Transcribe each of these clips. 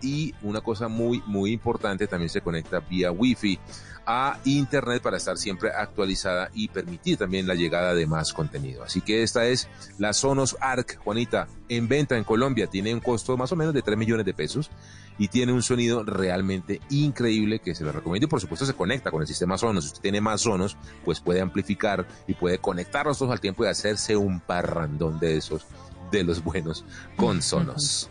y una cosa muy, muy importante, también se conecta vía Wi-Fi a Internet para estar siempre actualizada y permitir también la llegada de más contenido. Así que esta es la Sonos Arc, Juanita, en venta en Colombia. Tiene un costo más o menos de 3 millones de pesos y tiene un sonido realmente increíble que se lo recomiendo y por supuesto se conecta con el sistema Sonos. Si usted tiene más Sonos, pues puede amplificar y puede conectar los dos al tiempo y hacerse un parrandón de esos de los buenos con Sonos.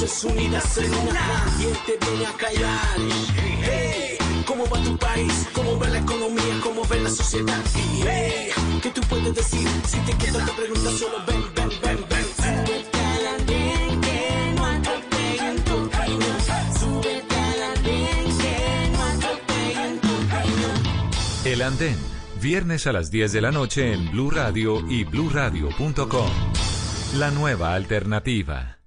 Voces unidas en una. ¿Quién te viene a callar? Hey, ¿Cómo va tu país? ¿Cómo va la economía? ¿Cómo ve la sociedad? Hey, ¿qué tú puedes decir? Si te quedas preguntas, solo ven, ven, ven, ven. El Andén, viernes a las 10 de la noche en Blue Radio y bluradio.com. La nueva alternativa.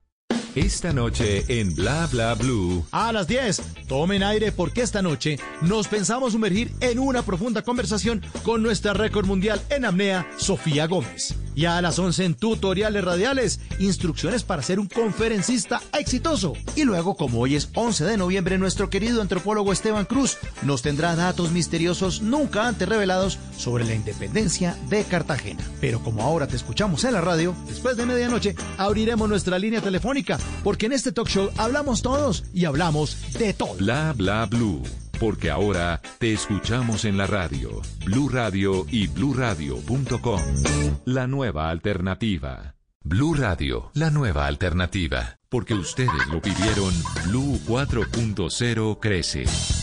Esta noche en Bla Bla Blue. A las 10, tomen aire porque esta noche nos pensamos sumergir en una profunda conversación con nuestra récord mundial en apnea, Sofía Gómez. Y a las 11 en tutoriales radiales, instrucciones para ser un conferencista exitoso. Y luego, como hoy es 11 de noviembre, nuestro querido antropólogo Esteban Cruz nos tendrá datos misteriosos nunca antes revelados sobre la independencia de Cartagena. Pero como ahora te escuchamos en la radio, después de medianoche abriremos nuestra línea telefónica, porque en este talk show hablamos todos y hablamos de todo. Bla Bla Blue. Porque ahora te escuchamos en la radio, Blue Radio y bluradio.com. La nueva alternativa. Blue Radio, la nueva alternativa. Porque ustedes lo pidieron, Blue 4.0 crece.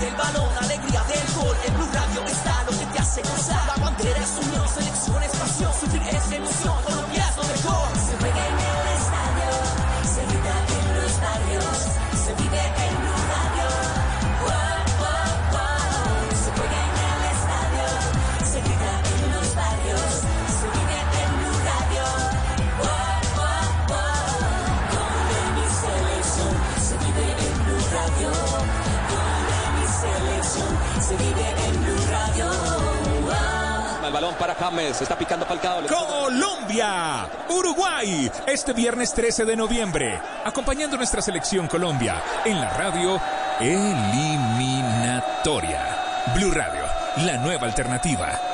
Del balón, alegría del gol. En Blue Radio está lo que te hace gozar. La bandera es unión, selección es pasión. Sufrir es emoción, para James, está picando Falcao. Colombia, Uruguay, este viernes 13 de noviembre, acompañando nuestra selección Colombia en la radio eliminatoria. Blue Radio, la nueva alternativa.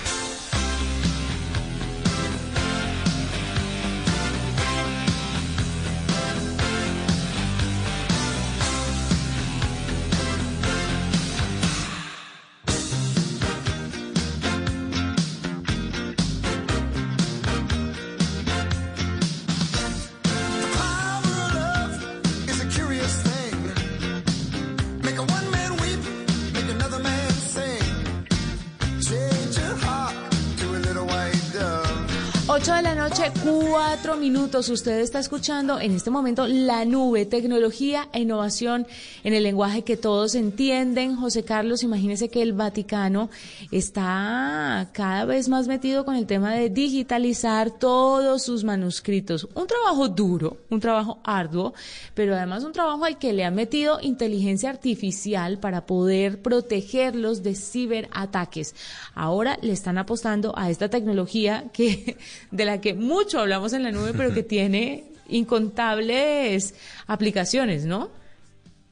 Minutos. Usted está escuchando en este momento la nube, tecnología e innovación en el lenguaje que todos entienden. José Carlos, imagínese que el Vaticano está cada vez más metido con el tema de digitalizar todos sus manuscritos. Un trabajo duro, un trabajo arduo, pero además un trabajo al que le ha metido inteligencia artificial para poder protegerlos de ciberataques. Ahora le están apostando a esta tecnología que de la que mucho hablamos en la nube, pero que tiene incontables aplicaciones, ¿no?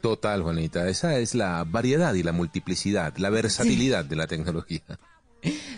Total, Juanita. Esa es la variedad y la multiplicidad, la versatilidad de la tecnología.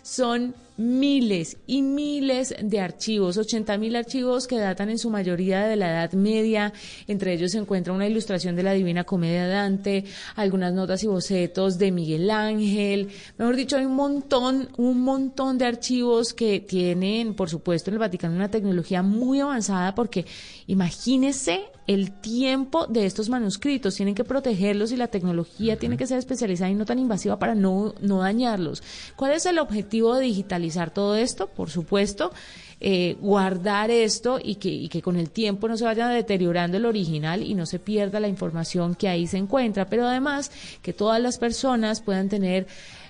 Son miles y miles de archivos, 80 mil archivos que datan en su mayoría de la Edad Media. Entre ellos se encuentra una ilustración de la Divina Comedia de Dante, algunas notas y bocetos de Miguel Ángel. Mejor dicho, hay un montón, un montón de archivos que tienen, por supuesto, en el Vaticano una tecnología muy avanzada porque imagínese el tiempo de estos manuscritos. Tienen que protegerlos y la tecnología tiene que ser especializada y no tan invasiva para no, no dañarlos. ¿Cuál es el objetivo de digitalizar todo esto? Por supuesto, eh, guardar esto y que, y que con el tiempo no se vaya deteriorando el original y no se pierda la información que ahí se encuentra, pero además que todas las personas puedan tener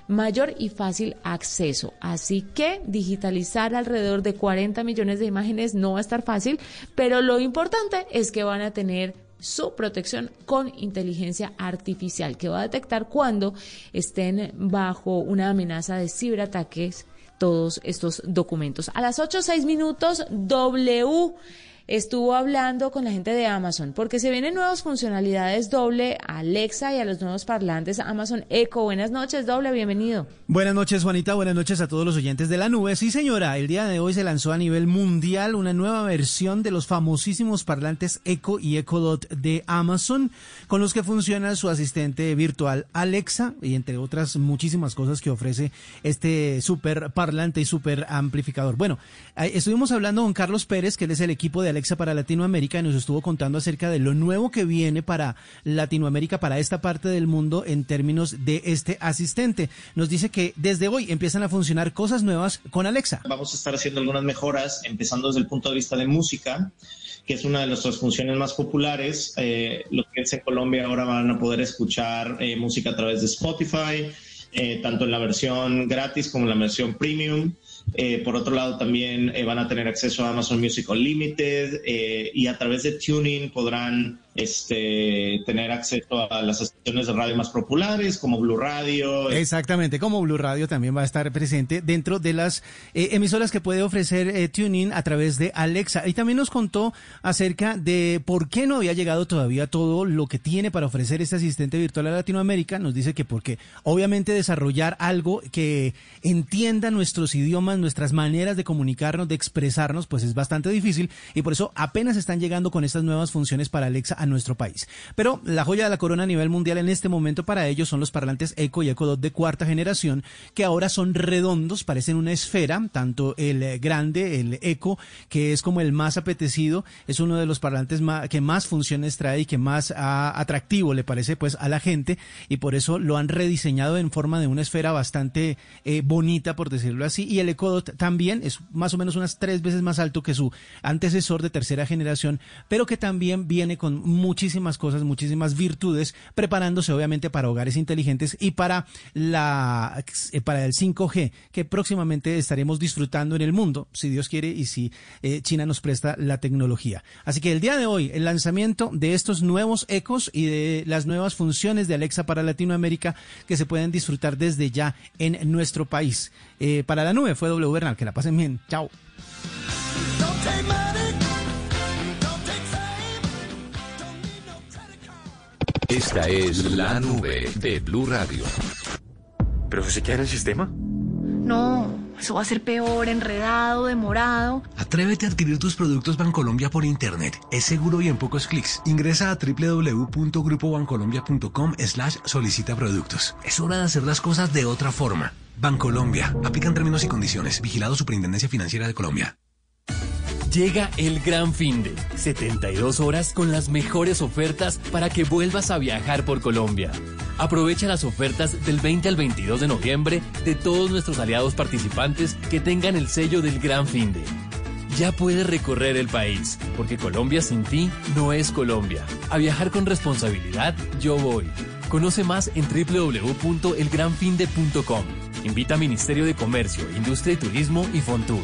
mayor y fácil acceso. Así que digitalizar alrededor de 40 millones de imágenes no va a estar fácil, pero lo importante es que van a tener su protección con inteligencia artificial, que va a detectar cuando estén bajo una amenaza de ciberataques todos estos documentos. A las 8 o 6 minutos, W estuvo hablando con la gente de Amazon, porque se vienen nuevas funcionalidades doble a Alexa y a los nuevos parlantes Amazon Echo. Buenas noches, doble, bienvenido. Buenas noches, Juanita. Buenas noches a todos los oyentes de la nube. Sí, señora, el día de hoy se lanzó a nivel mundial una nueva versión de los famosísimos parlantes Echo y Echo Dot de Amazon, con los que funciona su asistente virtual Alexa y entre otras muchísimas cosas que ofrece este super parlante y super amplificador. Bueno, eh, estuvimos hablando con Carlos Pérez, que él es el equipo de Alexa para Latinoamérica y nos estuvo contando acerca de lo nuevo que viene para Latinoamérica, para esta parte del mundo en términos de este asistente. Nos dice que desde hoy empiezan a funcionar cosas nuevas con Alexa. Vamos a estar haciendo algunas mejoras, empezando desde el punto de vista de música, que es una de nuestras funciones más populares. Eh, los clientes en Colombia ahora van a poder escuchar eh, música a través de Spotify, eh, tanto en la versión gratis como en la versión premium. Eh, por otro lado, también eh, van a tener acceso a Amazon Music Unlimited eh, y a través de Tuning podrán este, tener acceso a las estaciones de radio más populares como Blue Radio. Exactamente, como Blue Radio también va a estar presente dentro de las eh, emisoras que puede ofrecer eh, Tuning a través de Alexa. Y también nos contó acerca de por qué no había llegado todavía todo lo que tiene para ofrecer este asistente virtual a Latinoamérica. Nos dice que porque obviamente desarrollar algo que entienda nuestros idiomas, nuestras maneras de comunicarnos, de expresarnos, pues es bastante difícil y por eso apenas están llegando con estas nuevas funciones para Alexa a nuestro país. Pero la joya de la corona a nivel mundial en este momento para ellos son los parlantes Echo y Echo Dot de cuarta generación, que ahora son redondos, parecen una esfera, tanto el eh, grande, el Echo, que es como el más apetecido, es uno de los parlantes ma- que más funciones trae y que más ah, atractivo le parece pues a la gente y por eso lo han rediseñado en forma de una esfera bastante eh, bonita, por decirlo así, y el Echo Dot también es más o menos unas tres veces más alto que su antecesor de tercera generación, pero que también viene con muchísimas cosas, muchísimas virtudes, preparándose obviamente para hogares inteligentes y para la eh, para el 5G que próximamente estaremos disfrutando en el mundo, si Dios quiere y si eh, China nos presta la tecnología. Así que el día de hoy el lanzamiento de estos nuevos ecos y de las nuevas funciones de Alexa para Latinoamérica que se pueden disfrutar desde ya en nuestro país. Eh, para la nube fue W Bernal, que la pasen bien. Chao. Esta es la nube de Blue Radio. ¿Pero se queda en el sistema? No, eso va a ser peor, enredado, demorado. Atrévete a adquirir tus productos Bancolombia por internet. Es seguro y en pocos clics. Ingresa a www.grupobancolombia.com slash solicita productos. Es hora de hacer las cosas de otra forma. Bancolombia. Aplican términos y condiciones. Vigilado Superintendencia Financiera de Colombia. Llega el gran fin de 72 horas con las mejores ofertas para que vuelvas a viajar por Colombia. Aprovecha las ofertas del 20 al 22 de noviembre de todos nuestros aliados participantes que tengan el sello del gran fin de. ya puedes recorrer el país, porque Colombia sin ti no es Colombia. A viajar con responsabilidad, yo voy. Conoce más en www.elgranfinde.com. Invita a Ministerio de Comercio, Industria y Turismo y Fontur.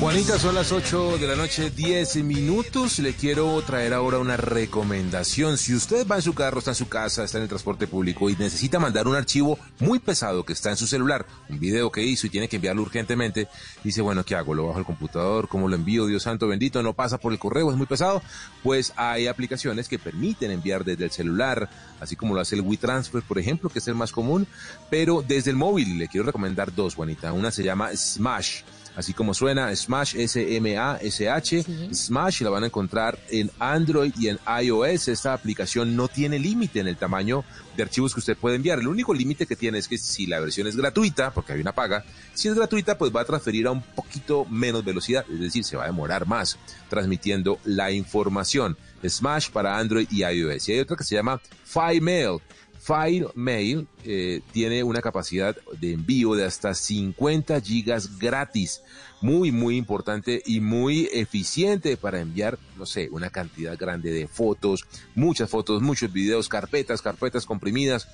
Juanita, son las 8 de la noche, 10 minutos. Le quiero traer ahora una recomendación. Si usted va en su carro, está en su casa, está en el transporte público y necesita mandar un archivo muy pesado que está en su celular, un video que hizo y tiene que enviarlo urgentemente, dice, bueno, ¿qué hago? ¿Lo bajo al computador? ¿Cómo lo envío? Dios santo bendito, no pasa por el correo, es muy pesado. Pues hay aplicaciones que permiten enviar desde el celular, así como lo hace el WeTransfer, por ejemplo, que es el más común, pero desde el móvil le quiero recomendar dos, Juanita. Una se llama Smash así como suena, Smash, S-M-A-S-H, Smash, la van a encontrar en Android y en iOS. Esta aplicación no tiene límite en el tamaño de archivos que usted puede enviar. El único límite que tiene es que si la versión es gratuita, porque hay una paga, si es gratuita, pues va a transferir a un poquito menos velocidad, es decir, se va a demorar más transmitiendo la información. Smash para Android y iOS. Y hay otra que se llama FileMail. FileMail eh, tiene una capacidad de envío de hasta 50 gigas gratis. Muy, muy importante y muy eficiente para enviar, no sé, una cantidad grande de fotos, muchas fotos, muchos videos, carpetas, carpetas comprimidas,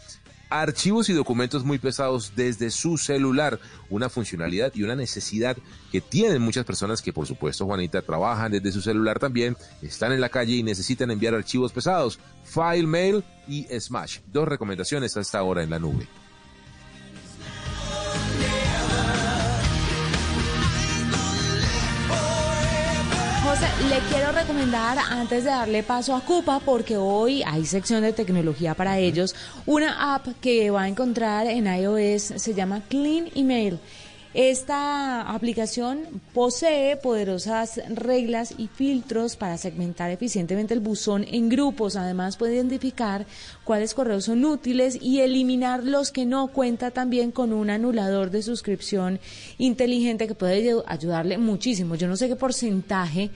archivos y documentos muy pesados desde su celular. Una funcionalidad y una necesidad que tienen muchas personas que, por supuesto, Juanita, trabajan desde su celular también, están en la calle y necesitan enviar archivos pesados. File, Mail y Smash. Dos recomendaciones hasta ahora en la nube. Le quiero recomendar, antes de darle paso a Cupa, porque hoy hay sección de tecnología para ellos, una app que va a encontrar en iOS, se llama Clean Email. Esta aplicación posee poderosas reglas y filtros para segmentar eficientemente el buzón en grupos. Además, puede identificar cuáles correos son útiles y eliminar los que no. Cuenta también con un anulador de suscripción inteligente que puede ayudarle muchísimo. Yo no sé qué porcentaje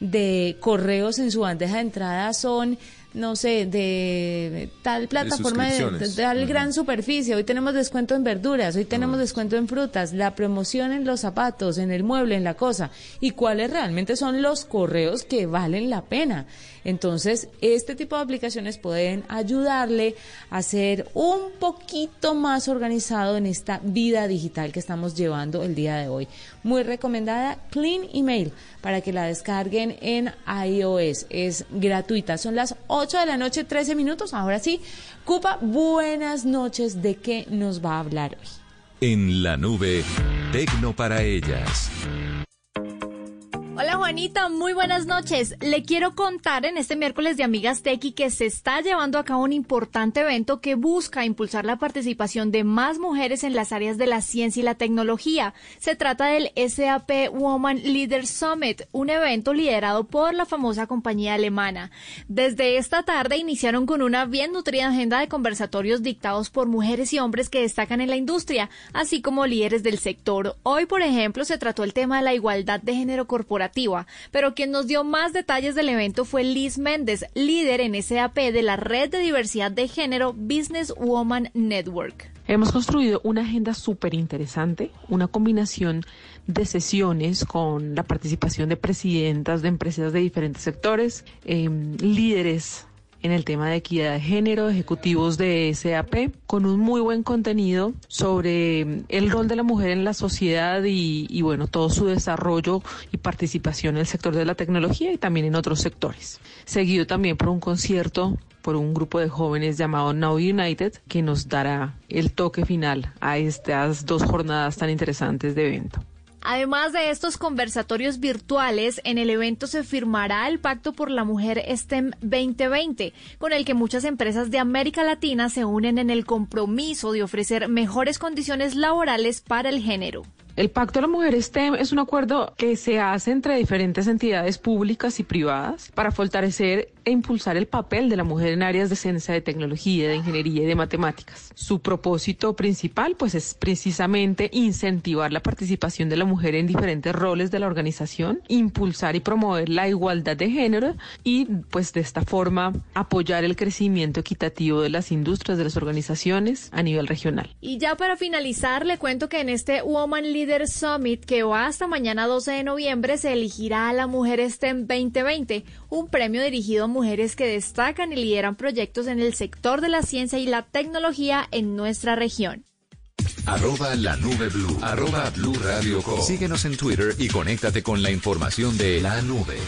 de correos en su bandeja de entrada son no sé, de tal plataforma, de, de tal gran superficie. Hoy tenemos descuento en verduras, hoy tenemos descuento en frutas, la promoción en los zapatos, en el mueble, en la cosa. Y cuáles realmente son los correos que valen la pena. Entonces, este tipo de aplicaciones pueden ayudarle a ser un poquito más organizado en esta vida digital que estamos llevando el día de hoy. Muy recomendada, Clean Email, para que la descarguen en iOS. Es gratuita. Son las 8 de la noche, 13 minutos. Ahora sí, Cupa, buenas noches. ¿De qué nos va a hablar hoy? En la nube, Tecno para ellas. Hola Juanita, muy buenas noches. Le quiero contar en este miércoles de Amigas Tequi que se está llevando a cabo un importante evento que busca impulsar la participación de más mujeres en las áreas de la ciencia y la tecnología. Se trata del SAP Woman Leader Summit, un evento liderado por la famosa compañía alemana. Desde esta tarde iniciaron con una bien nutrida agenda de conversatorios dictados por mujeres y hombres que destacan en la industria, así como líderes del sector. Hoy, por ejemplo, se trató el tema de la igualdad de género pero quien nos dio más detalles del evento fue Liz Méndez, líder en SAP de la red de diversidad de género Business Woman Network. Hemos construido una agenda súper interesante, una combinación de sesiones con la participación de presidentas de empresas de diferentes sectores, eh, líderes en el tema de equidad de género, ejecutivos de SAP, con un muy buen contenido sobre el rol de la mujer en la sociedad y, y, bueno, todo su desarrollo y participación en el sector de la tecnología y también en otros sectores. Seguido también por un concierto por un grupo de jóvenes llamado Now United que nos dará el toque final a estas dos jornadas tan interesantes de evento. Además de estos conversatorios virtuales, en el evento se firmará el Pacto por la Mujer STEM 2020, con el que muchas empresas de América Latina se unen en el compromiso de ofrecer mejores condiciones laborales para el género. El Pacto de la Mujer STEM es un acuerdo que se hace entre diferentes entidades públicas y privadas para fortalecer e impulsar el papel de la mujer en áreas de ciencia, de tecnología, de ingeniería y de matemáticas. Su propósito principal pues es precisamente incentivar la participación de la mujer en diferentes roles de la organización, impulsar y promover la igualdad de género y pues de esta forma apoyar el crecimiento equitativo de las industrias de las organizaciones a nivel regional. Y ya para finalizar, le cuento que en este Woman Leader Summit que va hasta mañana 12 de noviembre se elegirá a la Mujer STEM 2020, un premio dirigido a mujeres que destacan y lideran proyectos en el sector de la ciencia y la tecnología en nuestra región. Arroba la nube blue. Arroba blue radio com. Síguenos en Twitter y conéctate con la información de la nube.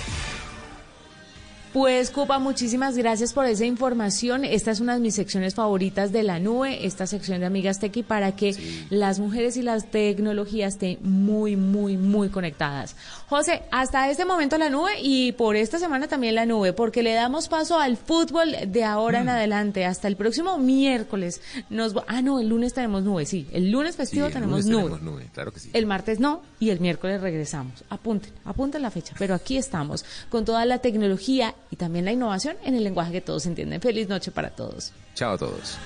Pues, Cupa, muchísimas gracias por esa información. Esta es una de mis secciones favoritas de la nube, esta sección de Amigas Tequi, para que sí. las mujeres y las tecnologías estén muy, muy, muy conectadas. José, hasta este momento la nube y por esta semana también la nube, porque le damos paso al fútbol de ahora mm. en adelante, hasta el próximo miércoles. Nos Ah, no, el lunes tenemos nube, sí. El lunes festivo sí, el tenemos, lunes nube. tenemos nube. Claro que sí. El martes no y el miércoles regresamos. Apunten, apunten la fecha, pero aquí estamos con toda la tecnología y también la innovación en el lenguaje que todos entienden. Feliz noche para todos. Chao a todos.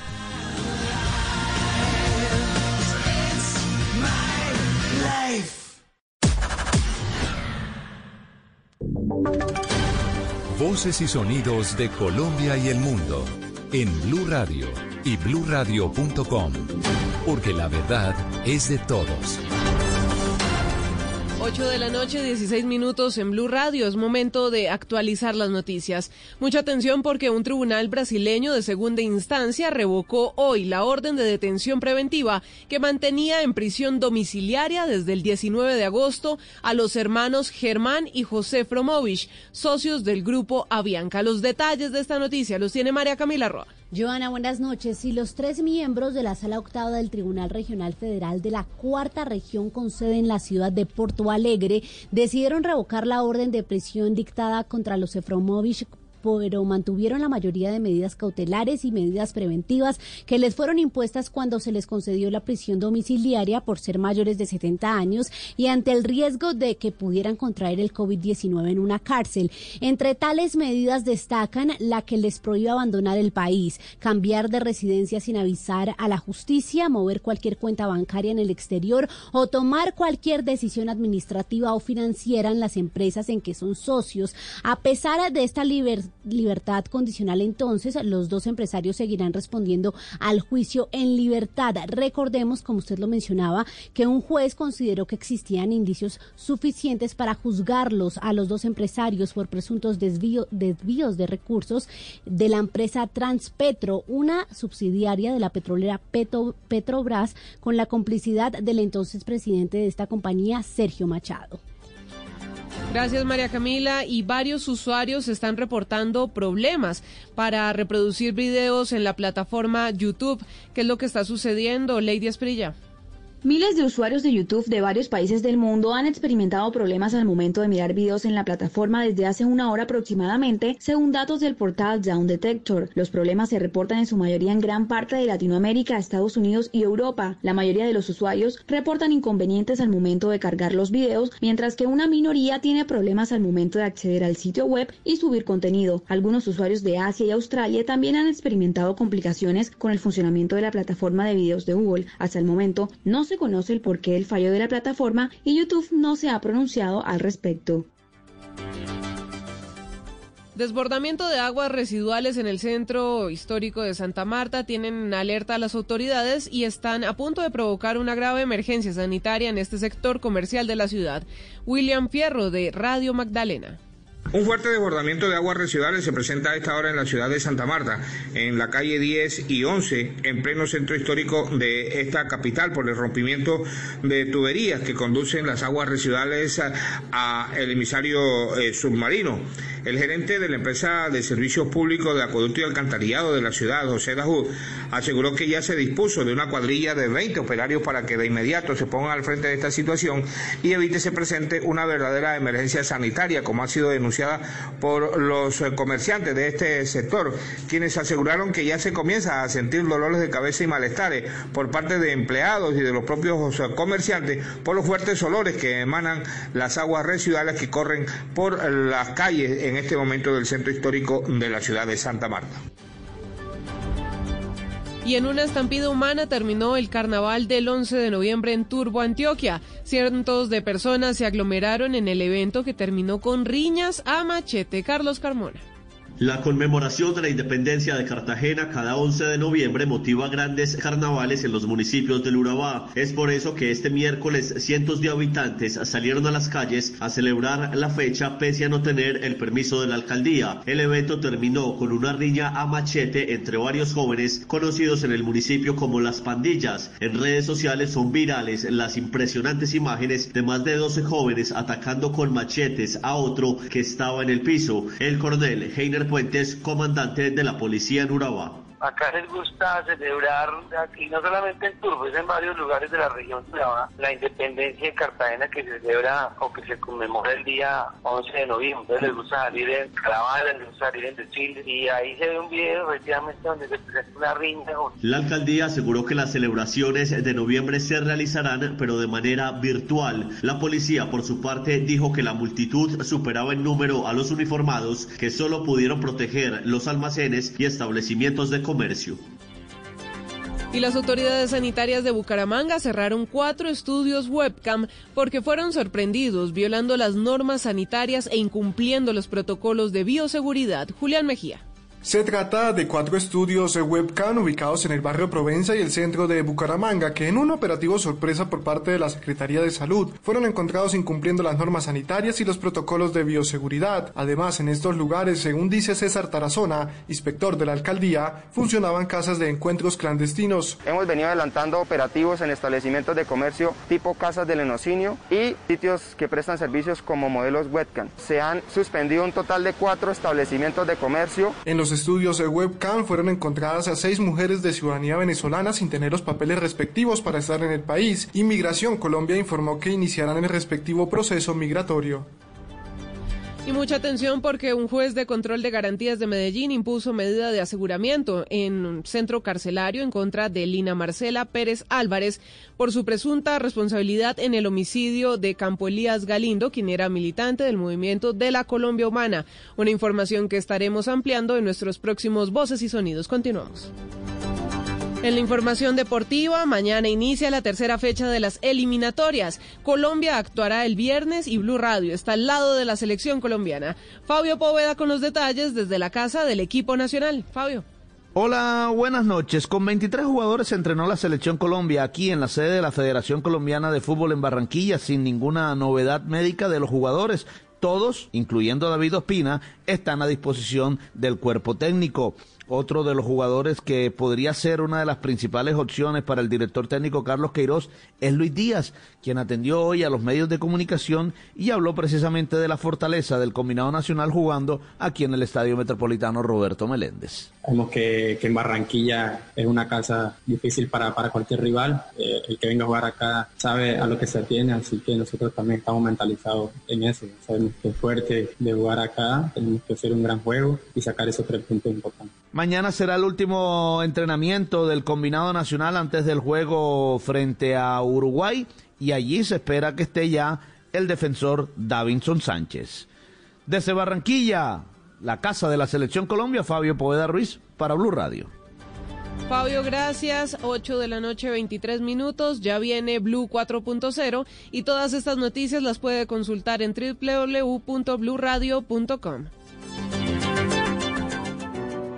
Voces y sonidos de Colombia y el mundo en Blue Radio y bluradio.com, porque la verdad es de todos. 8 de la noche, 16 minutos en Blue Radio. Es momento de actualizar las noticias. Mucha atención porque un tribunal brasileño de segunda instancia revocó hoy la orden de detención preventiva que mantenía en prisión domiciliaria desde el 19 de agosto a los hermanos Germán y José Fromovich, socios del grupo Avianca. Los detalles de esta noticia los tiene María Camila Roa. Joana, buenas noches. Y los tres miembros de la Sala Octava del Tribunal Regional Federal de la Cuarta Región con sede en la ciudad de Porto Alegre decidieron revocar la orden de prisión dictada contra los Efromovich pero mantuvieron la mayoría de medidas cautelares y medidas preventivas que les fueron impuestas cuando se les concedió la prisión domiciliaria por ser mayores de 70 años y ante el riesgo de que pudieran contraer el COVID-19 en una cárcel. Entre tales medidas destacan la que les prohíbe abandonar el país, cambiar de residencia sin avisar a la justicia, mover cualquier cuenta bancaria en el exterior o tomar cualquier decisión administrativa o financiera en las empresas en que son socios. A pesar de esta libertad, libertad condicional, entonces los dos empresarios seguirán respondiendo al juicio en libertad. Recordemos, como usted lo mencionaba, que un juez consideró que existían indicios suficientes para juzgarlos a los dos empresarios por presuntos desvío, desvíos de recursos de la empresa Transpetro, una subsidiaria de la petrolera Petro, Petrobras, con la complicidad del entonces presidente de esta compañía, Sergio Machado. Gracias María Camila y varios usuarios están reportando problemas para reproducir videos en la plataforma YouTube. ¿Qué es lo que está sucediendo, Lady Esprilla? Miles de usuarios de YouTube de varios países del mundo han experimentado problemas al momento de mirar videos en la plataforma desde hace una hora aproximadamente, según datos del portal Down Detector. Los problemas se reportan en su mayoría en gran parte de Latinoamérica, Estados Unidos y Europa. La mayoría de los usuarios reportan inconvenientes al momento de cargar los videos, mientras que una minoría tiene problemas al momento de acceder al sitio web y subir contenido. Algunos usuarios de Asia y Australia también han experimentado complicaciones con el funcionamiento de la plataforma de videos de Google. Hasta el momento no se se conoce el porqué del fallo de la plataforma y YouTube no se ha pronunciado al respecto. Desbordamiento de aguas residuales en el centro histórico de Santa Marta tienen alerta a las autoridades y están a punto de provocar una grave emergencia sanitaria en este sector comercial de la ciudad. William Fierro de Radio Magdalena. Un fuerte desbordamiento de aguas residuales se presenta a esta hora en la ciudad de Santa Marta, en la calle 10 y 11, en pleno centro histórico de esta capital, por el rompimiento de tuberías que conducen las aguas residuales a, el emisario eh, submarino. El gerente de la empresa de servicios públicos de acueducto y alcantarillado de la ciudad, José Dajú, aseguró que ya se dispuso de una cuadrilla de 20 operarios para que de inmediato se pongan al frente de esta situación y evite se presente una verdadera emergencia sanitaria, como ha sido denunciada por los comerciantes de este sector, quienes aseguraron que ya se comienza a sentir dolores de cabeza y malestares por parte de empleados y de los propios comerciantes por los fuertes olores que emanan las aguas residuales que corren por las calles en este momento del centro histórico de la ciudad de Santa Marta. Y en una estampida humana terminó el carnaval del 11 de noviembre en Turbo, Antioquia. Cientos de personas se aglomeraron en el evento que terminó con riñas a machete. Carlos Carmona. La conmemoración de la independencia de Cartagena cada 11 de noviembre motiva grandes carnavales en los municipios del Urabá. Es por eso que este miércoles cientos de habitantes salieron a las calles a celebrar la fecha pese a no tener el permiso de la alcaldía. El evento terminó con una riña a machete entre varios jóvenes conocidos en el municipio como las pandillas. En redes sociales son virales las impresionantes imágenes de más de 12 jóvenes atacando con machetes a otro que estaba en el piso. El coronel Heiner Puentes, comandante de la policía en Urabá. Acá les gusta celebrar, aquí no solamente en Turbo, es en varios lugares de la región Urabá, la independencia de Cartagena que se celebra o que se conmemora el día 11 de noviembre. Les gusta salir en caravana, les gusta salir en desfiles y ahí se ve un video efectivamente donde se presenta una riña. La alcaldía aseguró que las celebraciones de noviembre se realizarán, pero de manera virtual. La policía, por su parte, dijo que la multitud superaba en número a los uniformados que solo pudieron proteger los almacenes y establecimientos de comercio. Y las autoridades sanitarias de Bucaramanga cerraron cuatro estudios webcam porque fueron sorprendidos violando las normas sanitarias e incumpliendo los protocolos de bioseguridad. Julián Mejía. Se trata de cuatro estudios de webcam ubicados en el barrio Provenza y el centro de Bucaramanga que en un operativo sorpresa por parte de la Secretaría de Salud fueron encontrados incumpliendo las normas sanitarias y los protocolos de bioseguridad. Además, en estos lugares, según dice César Tarazona, inspector de la alcaldía, funcionaban casas de encuentros clandestinos. Hemos venido adelantando operativos en establecimientos de comercio tipo casas del enocinio y sitios que prestan servicios como modelos webcam. Se han suspendido un total de cuatro establecimientos de comercio. En los estudios de webcam fueron encontradas a seis mujeres de ciudadanía venezolana sin tener los papeles respectivos para estar en el país. Inmigración Colombia informó que iniciarán el respectivo proceso migratorio. Y mucha atención porque un juez de control de garantías de Medellín impuso medida de aseguramiento en un centro carcelario en contra de Lina Marcela Pérez Álvarez por su presunta responsabilidad en el homicidio de Campo Elías Galindo, quien era militante del movimiento de la Colombia Humana. Una información que estaremos ampliando en nuestros próximos Voces y Sonidos. Continuamos. En la información deportiva, mañana inicia la tercera fecha de las eliminatorias. Colombia actuará el viernes y Blue Radio está al lado de la selección colombiana. Fabio Poveda con los detalles desde la casa del equipo nacional. Fabio. Hola, buenas noches. Con 23 jugadores se entrenó la selección Colombia aquí en la sede de la Federación Colombiana de Fútbol en Barranquilla sin ninguna novedad médica de los jugadores. Todos, incluyendo David Ospina, están a disposición del cuerpo técnico. Otro de los jugadores que podría ser una de las principales opciones para el director técnico Carlos Queiroz es Luis Díaz, quien atendió hoy a los medios de comunicación y habló precisamente de la fortaleza del combinado nacional jugando aquí en el Estadio Metropolitano Roberto Meléndez. Como que, en Barranquilla es una casa difícil para, para cualquier rival. Eh, el que venga a jugar acá sabe a lo que se atiene, así que nosotros también estamos mentalizados en eso. Sabemos que es fuerte de jugar acá, tenemos que hacer un gran juego y sacar esos tres puntos importantes. Mañana será el último entrenamiento del combinado nacional antes del juego frente a Uruguay y allí se espera que esté ya el defensor Davinson Sánchez. Desde Barranquilla, la casa de la selección Colombia, Fabio Poveda Ruiz para Blue Radio. Fabio, gracias. 8 de la noche, 23 minutos. Ya viene Blue 4.0 y todas estas noticias las puede consultar en www.bluradio.com.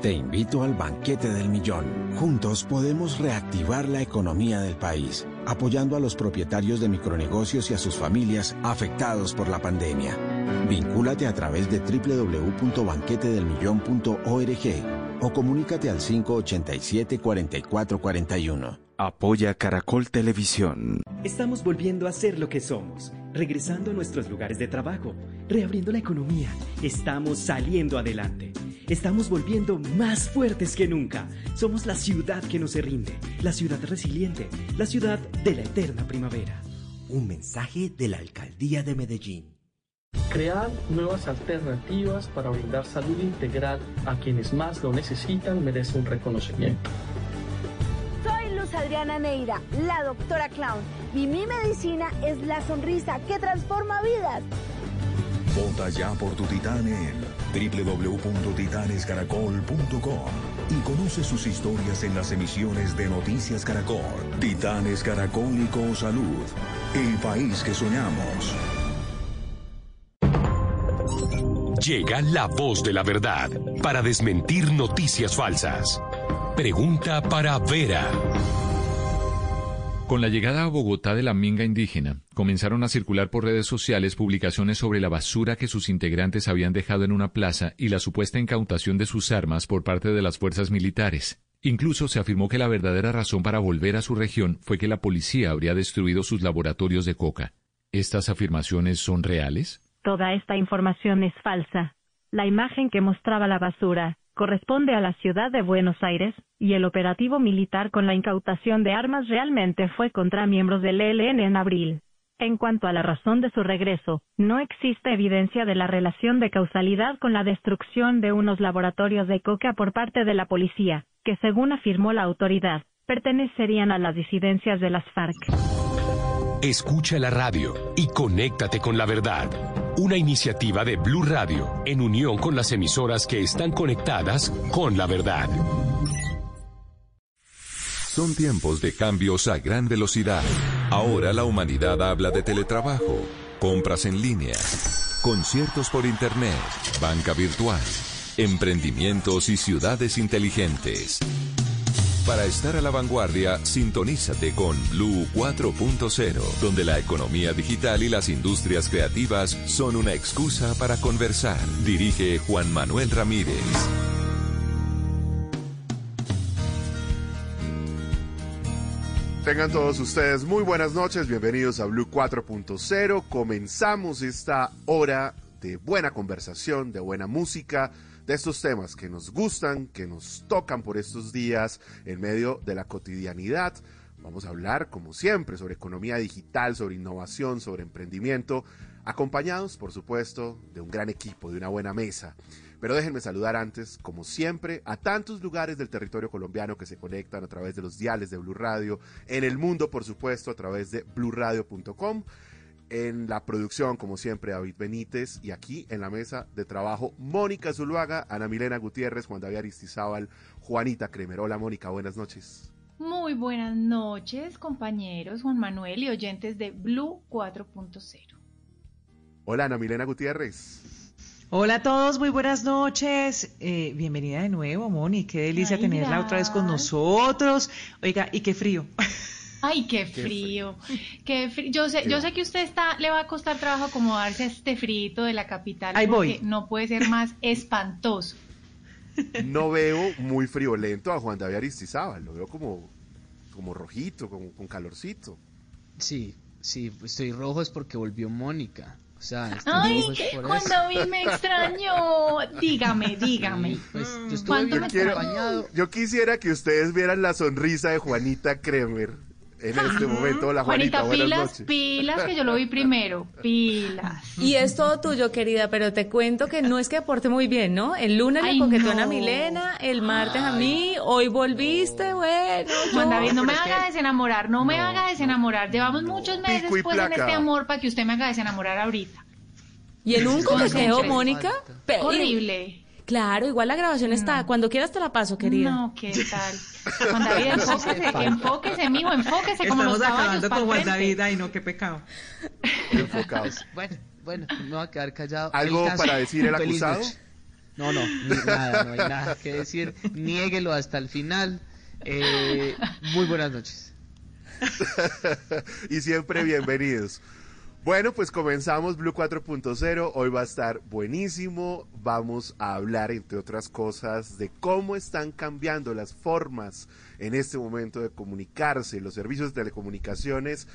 Te invito al banquete del millón. Juntos podemos reactivar la economía del país, apoyando a los propietarios de micronegocios y a sus familias afectados por la pandemia. Vincúlate a través de www.banquetedelmillón.org o comunícate al 587-4441. Apoya Caracol Televisión. Estamos volviendo a ser lo que somos, regresando a nuestros lugares de trabajo, reabriendo la economía. Estamos saliendo adelante. Estamos volviendo más fuertes que nunca. Somos la ciudad que no se rinde, la ciudad resiliente, la ciudad de la eterna primavera. Un mensaje de la Alcaldía de Medellín. Crear nuevas alternativas para brindar salud integral a quienes más lo necesitan merece un reconocimiento. Soy Luz Adriana Neira, la doctora Clown, y mi medicina es la sonrisa que transforma vidas. Vota ya por tu titán en www.titanescaracol.com y conoce sus historias en las emisiones de Noticias Caracol. Titanes Caracólico Salud, el país que soñamos. Llega la voz de la verdad para desmentir noticias falsas. Pregunta para Vera. Con la llegada a Bogotá de la minga indígena, comenzaron a circular por redes sociales publicaciones sobre la basura que sus integrantes habían dejado en una plaza y la supuesta incautación de sus armas por parte de las fuerzas militares. Incluso se afirmó que la verdadera razón para volver a su región fue que la policía habría destruido sus laboratorios de coca. ¿Estas afirmaciones son reales? Toda esta información es falsa. La imagen que mostraba la basura corresponde a la ciudad de Buenos Aires y el operativo militar con la incautación de armas realmente fue contra miembros del ELN en abril. En cuanto a la razón de su regreso, no existe evidencia de la relación de causalidad con la destrucción de unos laboratorios de coca por parte de la policía, que según afirmó la autoridad, pertenecerían a las disidencias de las FARC. Escucha la radio y conéctate con la verdad. Una iniciativa de Blue Radio en unión con las emisoras que están conectadas con la verdad. Son tiempos de cambios a gran velocidad. Ahora la humanidad habla de teletrabajo, compras en línea, conciertos por internet, banca virtual, emprendimientos y ciudades inteligentes. Para estar a la vanguardia, sintonízate con Blue 4.0, donde la economía digital y las industrias creativas son una excusa para conversar. Dirige Juan Manuel Ramírez. Tengan todos ustedes muy buenas noches, bienvenidos a Blue 4.0. Comenzamos esta hora de buena conversación, de buena música, de estos temas que nos gustan, que nos tocan por estos días en medio de la cotidianidad. Vamos a hablar, como siempre, sobre economía digital, sobre innovación, sobre emprendimiento, acompañados, por supuesto, de un gran equipo, de una buena mesa. Pero déjenme saludar antes, como siempre, a tantos lugares del territorio colombiano que se conectan a través de los diales de Blue Radio, en el mundo, por supuesto, a través de bluradio.com. En la producción, como siempre, David Benítez. Y aquí en la mesa de trabajo, Mónica Zuluaga, Ana Milena Gutiérrez, Juan David Aristizábal, Juanita Kremer. Hola, Mónica, buenas noches. Muy buenas noches, compañeros Juan Manuel y oyentes de Blue 4.0. Hola, Ana Milena Gutiérrez. Hola a todos, muy buenas noches. Eh, bienvenida de nuevo, Moni. Qué delicia Ay, tenerla otra vez con nosotros. Oiga, y qué frío. Ay, qué frío. Qué frío. Yo sé, yo sé que usted está, le va a costar trabajo acomodarse a este frito de la capital. Ahí porque voy. No puede ser más espantoso. No veo muy friolento a Juan David Aristizábal, lo veo como, como rojito, como con calorcito. Sí, sí, estoy rojo es porque volvió Mónica. O sea, Ay, eso. vi me extraño. Dígame, dígame. Pues yo estuve ¿Cuánto bien me Quiero- acompañado. yo quisiera que ustedes vieran la sonrisa de Juanita Kremer en este momento. Hola, Juanita, Juanita, buenas pilas, noches. pilas, que yo lo vi primero. Pilas. Y es todo tuyo, querida, pero te cuento que no es que aporte muy bien, ¿no? El lunes Ay, le a. Milena, el martes a mí, hoy volviste, bueno. Juan David, no me haga que- desenamorar, no me haga desenamorar. Llevamos muchos meses pues en este amor para que usted me haga desenamorar ahorita. Y en un coqueteo. Mónica. Horrible. Claro, igual la grabación está. Cuando quieras te la paso, querida. No, ¿qué tal? Juan David, enfóquese, enfóquese, mijo, enfóquese como Estamos los acabando con Juan. David. Ay, no, qué pecado. Enfocados. Bueno, bueno, me voy a quedar callado. ¿Algo caso- para decir el acusado? noche. No, no, ni- nada, no hay nada que decir. Niéguelo hasta el final. Eh, muy buenas noches. y siempre bienvenidos. Bueno, pues comenzamos Blue 4.0. Hoy va a estar buenísimo. Vamos a hablar, entre otras cosas, de cómo están cambiando las formas en este momento de comunicarse. Los servicios de telecomunicaciones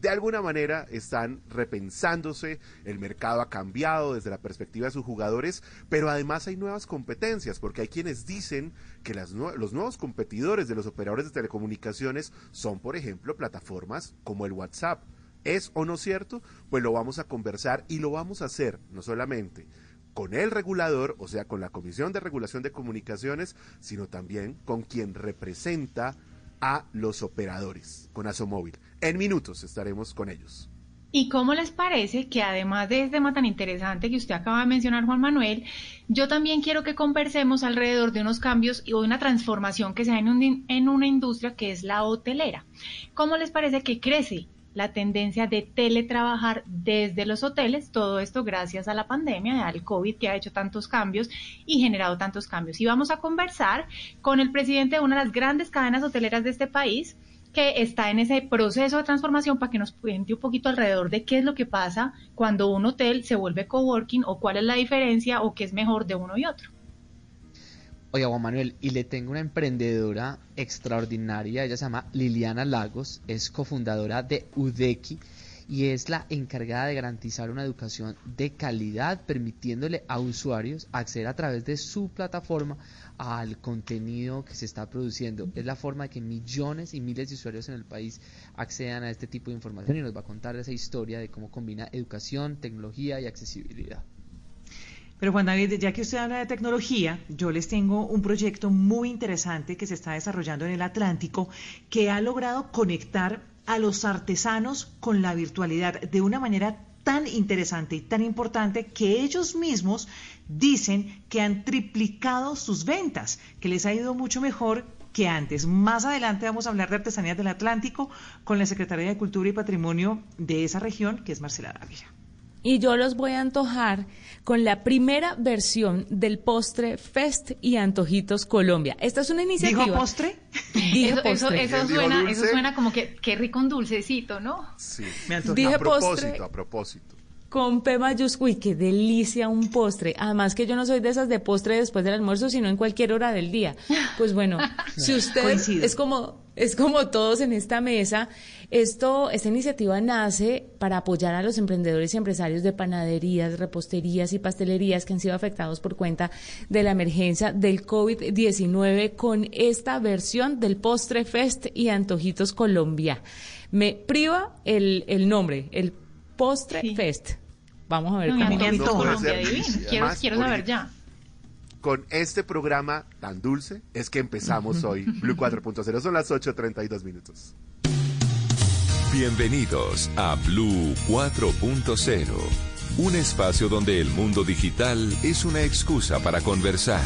de alguna manera están repensándose, el mercado ha cambiado desde la perspectiva de sus jugadores, pero además hay nuevas competencias, porque hay quienes dicen que las los nuevos competidores de los operadores de telecomunicaciones son, por ejemplo, plataformas como el WhatsApp. ¿Es o no cierto? Pues lo vamos a conversar y lo vamos a hacer no solamente con el regulador, o sea, con la Comisión de Regulación de Comunicaciones, sino también con quien representa a los operadores, con Asomóvil. En minutos estaremos con ellos. ¿Y cómo les parece que además de este tema tan interesante que usted acaba de mencionar, Juan Manuel, yo también quiero que conversemos alrededor de unos cambios y una transformación que se da en, en una industria que es la hotelera? ¿Cómo les parece que crece la tendencia de teletrabajar desde los hoteles, todo esto gracias a la pandemia, al COVID que ha hecho tantos cambios y generado tantos cambios. Y vamos a conversar con el presidente de una de las grandes cadenas hoteleras de este país, que está en ese proceso de transformación para que nos cuente un poquito alrededor de qué es lo que pasa cuando un hotel se vuelve coworking o cuál es la diferencia o qué es mejor de uno y otro. Oye, Juan Manuel, y le tengo una emprendedora extraordinaria, ella se llama Liliana Lagos, es cofundadora de UDECI y es la encargada de garantizar una educación de calidad, permitiéndole a usuarios acceder a través de su plataforma al contenido que se está produciendo. Es la forma de que millones y miles de usuarios en el país accedan a este tipo de información y nos va a contar esa historia de cómo combina educación, tecnología y accesibilidad. Pero Juan David, ya que usted habla de tecnología, yo les tengo un proyecto muy interesante que se está desarrollando en el Atlántico que ha logrado conectar a los artesanos con la virtualidad de una manera tan interesante y tan importante que ellos mismos dicen que han triplicado sus ventas, que les ha ido mucho mejor que antes. Más adelante vamos a hablar de artesanías del Atlántico con la Secretaría de Cultura y Patrimonio de esa región, que es Marcela Dávila y yo los voy a antojar con la primera versión del postre Fest y Antojitos Colombia. Esta es una iniciativa. ¿Dijo postre? eso, postre. Eso, suena, eso suena como que qué rico un dulcecito, ¿no? Sí. Me Dije a propósito, a propósito con P mayúscula. Uy, qué delicia un postre. Además que yo no soy de esas de postre después del almuerzo, sino en cualquier hora del día. Pues bueno, si usted es como es como todos en esta mesa, esto esta iniciativa nace para apoyar a los emprendedores y empresarios de panaderías, reposterías y pastelerías que han sido afectados por cuenta de la emergencia del COVID-19 con esta versión del Postre Fest y Antojitos Colombia. Me priva el, el nombre, el Postre Fest. Vamos a ver cómo Quiero, quiero saber ya. Con este programa tan dulce es que empezamos hoy Blue 4.0. Son las 8.32 minutos. Bienvenidos a Blue 4.0, un espacio donde el mundo digital es una excusa para conversar.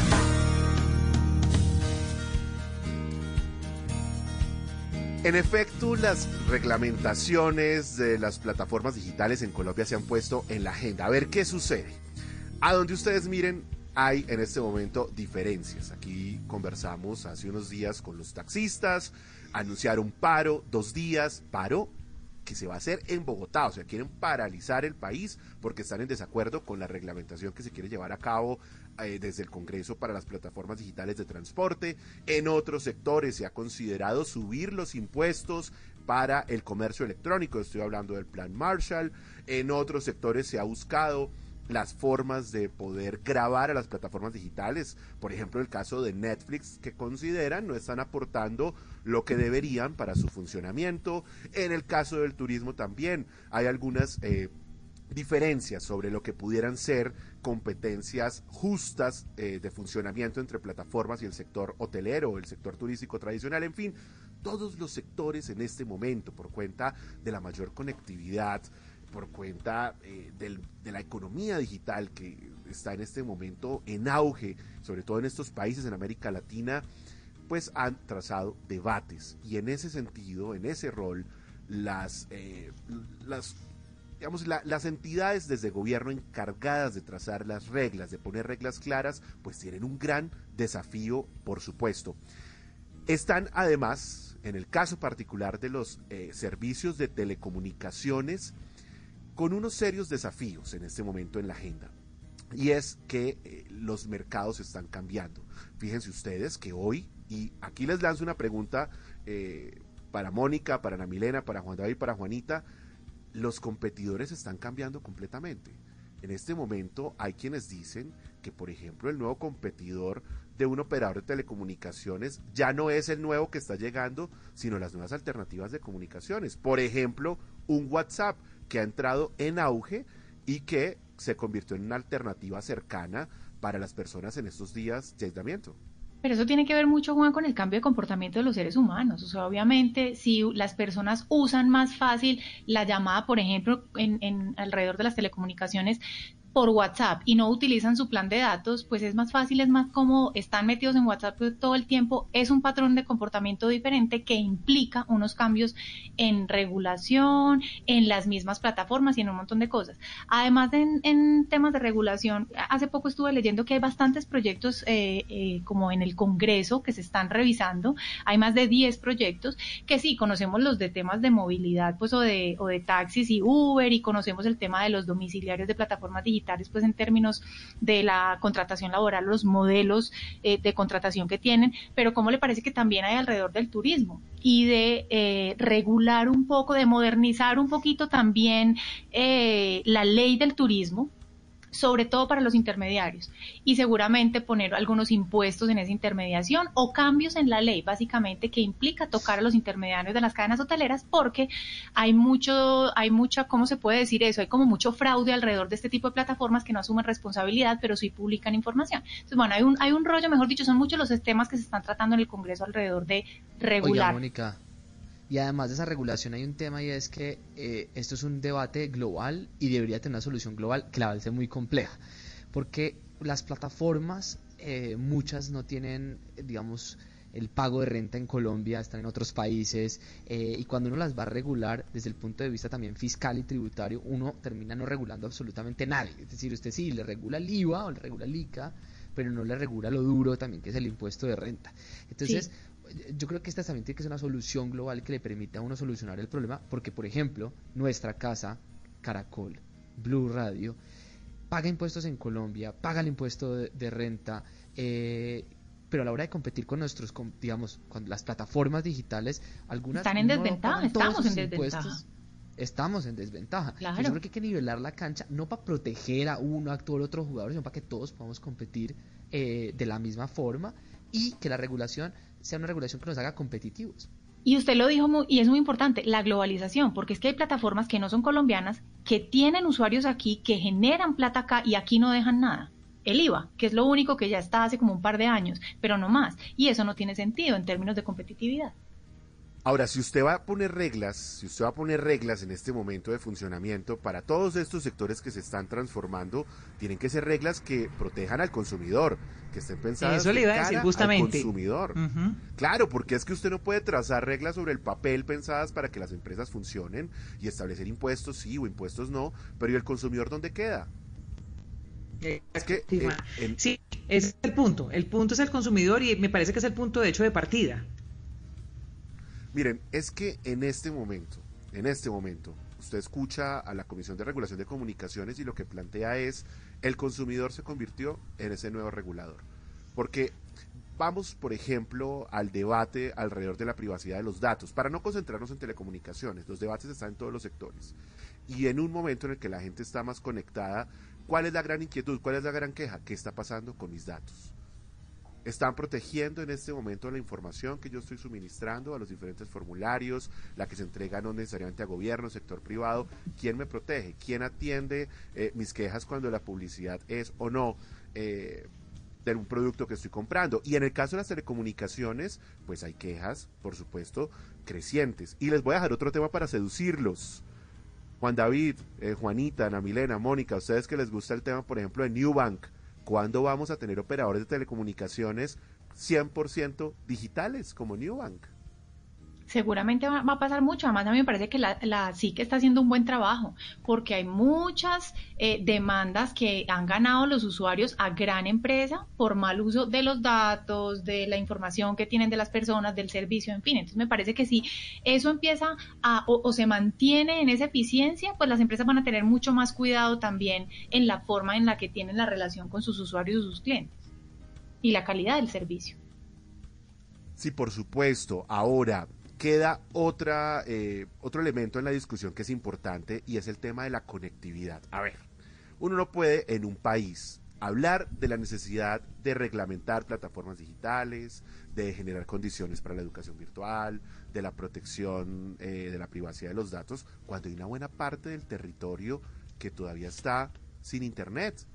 En efecto, las reglamentaciones de las plataformas digitales en Colombia se han puesto en la agenda. A ver qué sucede. A donde ustedes miren, hay en este momento diferencias. Aquí conversamos hace unos días con los taxistas, anunciaron paro, dos días, paro que se va a hacer en Bogotá, o sea, quieren paralizar el país porque están en desacuerdo con la reglamentación que se quiere llevar a cabo eh, desde el Congreso para las plataformas digitales de transporte. En otros sectores se ha considerado subir los impuestos para el comercio electrónico, estoy hablando del Plan Marshall. En otros sectores se ha buscado las formas de poder grabar a las plataformas digitales, por ejemplo el caso de Netflix, que consideran no están aportando lo que deberían para su funcionamiento. En el caso del turismo también hay algunas eh, diferencias sobre lo que pudieran ser competencias justas eh, de funcionamiento entre plataformas y el sector hotelero, el sector turístico tradicional, en fin, todos los sectores en este momento, por cuenta de la mayor conectividad, por cuenta eh, de la economía digital que está en este momento en auge, sobre todo en estos países en América Latina, pues han trazado debates. Y en ese sentido, en ese rol, las, eh, las digamos, las entidades desde gobierno encargadas de trazar las reglas, de poner reglas claras, pues tienen un gran desafío, por supuesto. Están además, en el caso particular de los eh, servicios de telecomunicaciones, con unos serios desafíos en este momento en la agenda. Y es que eh, los mercados están cambiando. Fíjense ustedes que hoy, y aquí les lanzo una pregunta eh, para Mónica, para Ana Milena, para Juan David, para Juanita, los competidores están cambiando completamente. En este momento hay quienes dicen que, por ejemplo, el nuevo competidor de un operador de telecomunicaciones ya no es el nuevo que está llegando, sino las nuevas alternativas de comunicaciones. Por ejemplo, un WhatsApp que ha entrado en auge y que se convirtió en una alternativa cercana para las personas en estos días de aislamiento. Pero eso tiene que ver mucho, Juan, con el cambio de comportamiento de los seres humanos. O sea, obviamente, si las personas usan más fácil la llamada, por ejemplo, en, en alrededor de las telecomunicaciones, por WhatsApp y no utilizan su plan de datos, pues es más fácil, es más cómodo, están metidos en WhatsApp todo el tiempo, es un patrón de comportamiento diferente que implica unos cambios en regulación, en las mismas plataformas y en un montón de cosas. Además, en, en temas de regulación, hace poco estuve leyendo que hay bastantes proyectos eh, eh, como en el Congreso que se están revisando, hay más de 10 proyectos que sí, conocemos los de temas de movilidad, pues o de, o de taxis y Uber y conocemos el tema de los domiciliarios de plataformas digitales pues en términos de la contratación laboral, los modelos eh, de contratación que tienen, pero ¿cómo le parece que también hay alrededor del turismo? y de eh, regular un poco, de modernizar un poquito también eh, la ley del turismo, sobre todo para los intermediarios, y seguramente poner algunos impuestos en esa intermediación o cambios en la ley, básicamente, que implica tocar a los intermediarios de las cadenas hoteleras, porque hay mucho, hay mucha, ¿cómo se puede decir eso? Hay como mucho fraude alrededor de este tipo de plataformas que no asumen responsabilidad, pero sí publican información. Entonces, bueno, hay un, hay un rollo, mejor dicho, son muchos los temas que se están tratando en el Congreso alrededor de regular. Y además de esa regulación hay un tema y es que eh, esto es un debate global y debería tener una solución global que la parece muy compleja. Porque las plataformas, eh, muchas no tienen, digamos, el pago de renta en Colombia, están en otros países, eh, y cuando uno las va a regular desde el punto de vista también fiscal y tributario, uno termina no regulando absolutamente nada. Es decir, usted sí le regula el IVA o le regula el ICA, pero no le regula lo duro también, que es el impuesto de renta. Entonces, yo creo que esta también tiene que ser una solución global que le permita a uno solucionar el problema, porque por ejemplo, nuestra casa, Caracol, Blue Radio, paga impuestos en Colombia, paga el impuesto de, renta, eh, pero a la hora de competir con nuestros, digamos, con las plataformas digitales, algunas... Están en desventaja, estamos en desventaja. Estamos en desventaja. Yo creo que hay que nivelar la cancha, no para proteger a uno, a todo el otro jugador, sino para que todos podamos competir eh, de la misma forma y que la regulación sea una regulación que nos haga competitivos. Y usted lo dijo y es muy importante, la globalización, porque es que hay plataformas que no son colombianas, que tienen usuarios aquí, que generan plata acá y aquí no dejan nada. El IVA, que es lo único que ya está hace como un par de años, pero no más. Y eso no tiene sentido en términos de competitividad. Ahora, si usted va a poner reglas, si usted va a poner reglas en este momento de funcionamiento para todos estos sectores que se están transformando, tienen que ser reglas que protejan al consumidor, que estén pensadas Eso le iba a decir justamente. al consumidor. Claro, porque es que usted no puede trazar reglas sobre el papel pensadas para que las empresas funcionen y establecer impuestos sí o impuestos no, pero ¿y el consumidor dónde queda? Es que, eh, sí, ese es el punto. El punto es el consumidor y me parece que es el punto de hecho de partida. Miren, es que en este momento, en este momento, usted escucha a la Comisión de Regulación de Comunicaciones y lo que plantea es el consumidor se convirtió en ese nuevo regulador. Porque vamos, por ejemplo, al debate alrededor de la privacidad de los datos, para no concentrarnos en telecomunicaciones, los debates están en todos los sectores. Y en un momento en el que la gente está más conectada, ¿cuál es la gran inquietud? ¿Cuál es la gran queja? ¿Qué está pasando con mis datos? Están protegiendo en este momento la información que yo estoy suministrando a los diferentes formularios, la que se entrega no necesariamente a gobierno, sector privado, ¿quién me protege? ¿Quién atiende eh, mis quejas cuando la publicidad es o no? Eh, de un producto que estoy comprando. Y en el caso de las telecomunicaciones, pues hay quejas, por supuesto, crecientes. Y les voy a dejar otro tema para seducirlos. Juan David, eh, Juanita, Ana Milena, Mónica, ustedes que les gusta el tema, por ejemplo, de New Bank ¿Cuándo vamos a tener operadores de telecomunicaciones 100% digitales como Newbank? Seguramente va, a pasar mucho. Además, a mí me parece que la, la SIC está haciendo un buen trabajo porque hay muchas eh, demandas que han ganado los usuarios a gran empresa por mal uso de los datos, de la información que tienen de las personas, del servicio, en fin. Entonces, me parece que si eso empieza a, o, se mantiene en esa eficiencia, pues las empresas van a tener mucho más cuidado también en la forma en la que tienen la relación con sus usuarios y sus clientes y la calidad del servicio. Sí, por supuesto. Ahora, queda otra, eh, otro elemento en la discusión que es importante y es el tema de la conectividad. A ver, uno no puede en un país hablar de la necesidad de reglamentar plataformas digitales, de generar condiciones para la educación virtual, de la protección eh, de la privacidad de los datos, cuando hay una buena parte del territorio que todavía está sin Internet.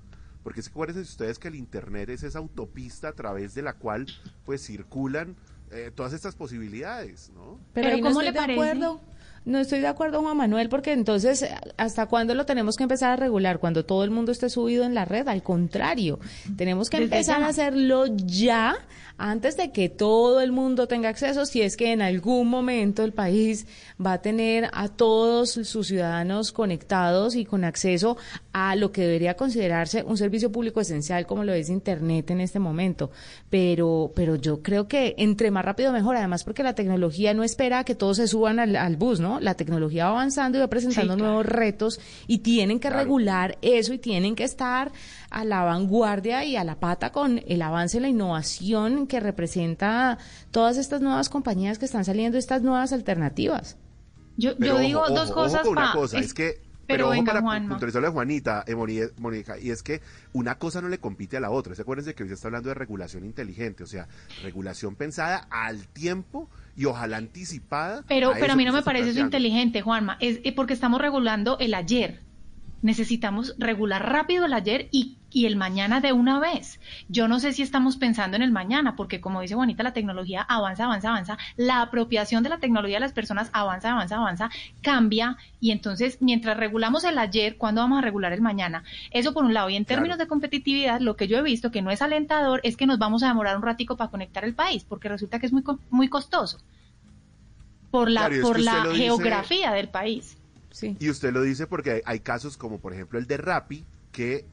Porque se acuérdense ustedes que el Internet es esa autopista a través de la cual pues circulan eh, todas estas posibilidades, ¿no? Pero, Pero ¿cómo le parece? Acuerdo. No estoy de acuerdo, Juan Manuel, porque entonces, ¿hasta cuándo lo tenemos que empezar a regular? Cuando todo el mundo esté subido en la red. Al contrario, tenemos que empezar a hacerlo ya antes de que todo el mundo tenga acceso, si es que en algún momento el país va a tener a todos sus ciudadanos conectados y con acceso a lo que debería considerarse un servicio público esencial como lo es Internet en este momento. Pero, pero yo creo que entre más rápido mejor, además porque la tecnología no espera a que todos se suban al, bus, ¿no? La tecnología va avanzando y va presentando nuevos retos y tienen que regular eso y tienen que estar a la vanguardia y a la pata con el avance y la innovación que representa todas estas nuevas compañías que están saliendo, estas nuevas alternativas. Yo, yo digo dos cosas. una cosa, es, que pero, venga, para puntualizarle a Juanita, eh, Mónica, y es que una cosa no le compite a la otra. ¿Se acuerdan de que hoy se está hablando de regulación inteligente? O sea, regulación pensada al tiempo y ojalá anticipada. Pero, pero a mí no me parece eso inteligente, Juanma, es porque estamos regulando el ayer necesitamos regular rápido el ayer y, el mañana de una vez. Yo no sé si estamos pensando en el mañana, porque como dice Juanita, la tecnología avanza, avanza, avanza, la apropiación de la tecnología de las personas avanza, avanza, avanza, cambia, y entonces mientras regulamos el ayer, ¿cuándo vamos a regular el mañana? Eso por un lado, y en términos de competitividad, lo que yo he visto que no es alentador es que nos vamos a demorar un ratico para conectar el país, porque resulta que es muy, muy costoso por la, por la geografía del país. Y usted lo dice porque hay, casos como por ejemplo el de Rappi, que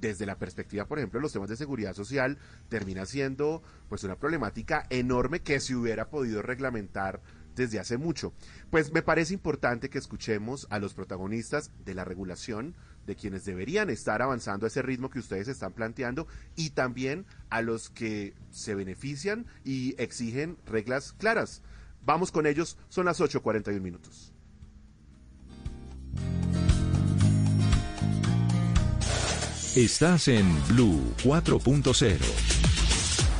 desde la perspectiva, por ejemplo, de los temas de seguridad social, termina siendo pues una problemática enorme que se hubiera podido reglamentar desde hace mucho. Pues me parece importante que escuchemos a los protagonistas de la regulación, de quienes deberían estar avanzando a ese ritmo que ustedes están planteando, y también a los que se benefician y exigen reglas claras. Vamos con ellos, son las 8.41 minutos. Estás en Blue 4.0.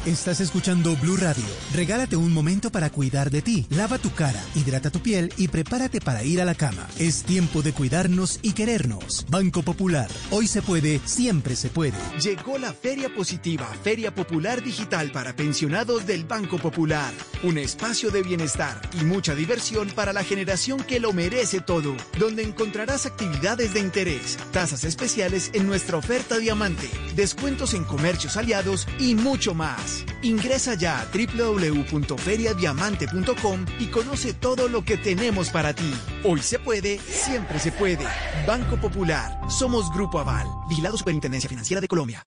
Estás escuchando Blue Radio. Regálate un momento para cuidar de ti. Lava tu cara, hidrata tu piel y prepárate para ir a la cama. Es tiempo de cuidarnos y querernos. Banco Popular. Hoy se puede, siempre se puede. Llegó la Feria Positiva, Feria Popular Digital para pensionados del Banco Popular. Un espacio de bienestar y mucha diversión para la generación que lo merece todo. Donde encontrarás actividades de interés, tasas especiales en nuestra oferta diamante, descuentos en comercios aliados y mucho más. Ingresa ya a www.feriadiamante.com y conoce todo lo que tenemos para ti. Hoy se puede, siempre se puede. Banco Popular. Somos Grupo Aval. Vigilado Superintendencia Financiera de Colombia.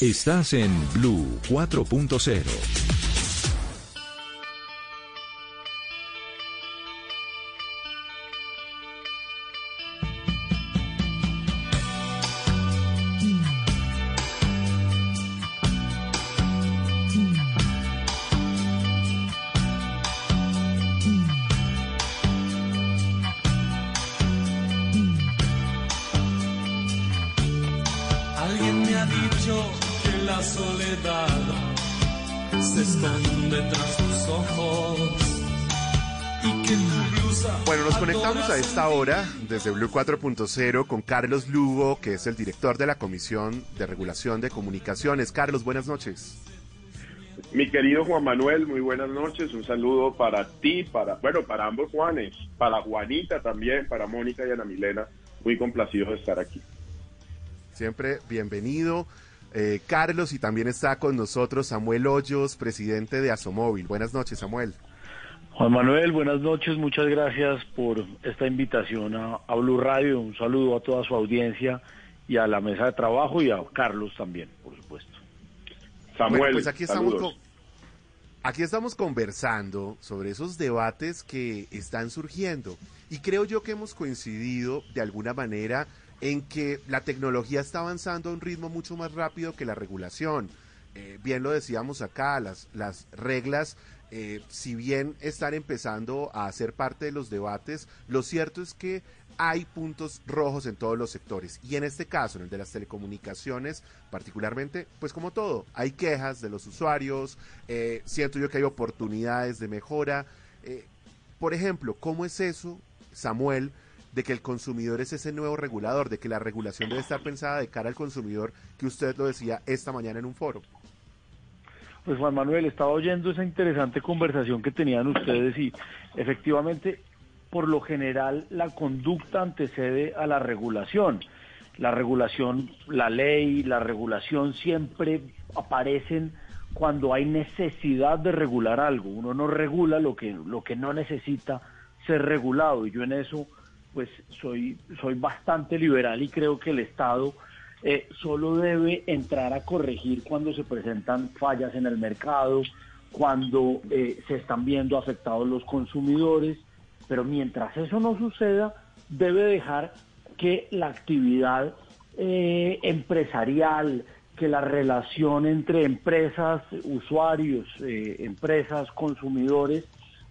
Estás en Blue 4.0. desde Blue 4.0 con Carlos Lugo, que es el director de la Comisión de Regulación de Comunicaciones. Carlos, buenas noches. Mi querido Juan Manuel, muy buenas noches. Un saludo para ti, para, bueno, para ambos Juanes, para Juanita también, para Mónica y Ana Milena. Muy complacido de estar aquí. Siempre bienvenido. Eh, Carlos, y también está con nosotros Samuel Hoyos, presidente de Asomóvil. Buenas noches, Samuel. Juan Manuel, buenas noches, muchas gracias por esta invitación a, a Blue Radio. Un saludo a toda su audiencia y a la mesa de trabajo y a Carlos también, por supuesto. Samuel, pues aquí estamos, aquí estamos conversando sobre esos debates que están surgiendo y creo yo que hemos coincidido de alguna manera en que la tecnología está avanzando a un ritmo mucho más rápido que la regulación. Eh, bien lo decíamos acá, las, las reglas eh, si bien están empezando a ser parte de los debates, lo cierto es que hay puntos rojos en todos los sectores. Y en este caso, en el de las telecomunicaciones, particularmente, pues como todo, hay quejas de los usuarios, eh, siento yo que hay oportunidades de mejora. Eh, por ejemplo, ¿cómo es eso, Samuel, de que el consumidor es ese nuevo regulador, de que la regulación debe estar pensada de cara al consumidor, que usted lo decía esta mañana en un foro? Pues Juan Manuel, estaba oyendo esa interesante conversación que tenían ustedes y efectivamente, por lo general, la conducta antecede a la regulación. La regulación, la ley, la regulación siempre aparecen cuando hay necesidad de regular algo. Uno no regula lo que, lo que no necesita ser regulado y yo en eso pues soy, soy bastante liberal y creo que el Estado eh, solo debe entrar a corregir cuando se presentan fallas en el mercado, cuando eh, se están viendo afectados los consumidores, pero mientras eso no suceda, debe dejar que la actividad eh, empresarial, que la relación entre empresas, usuarios, empresas, consumidores,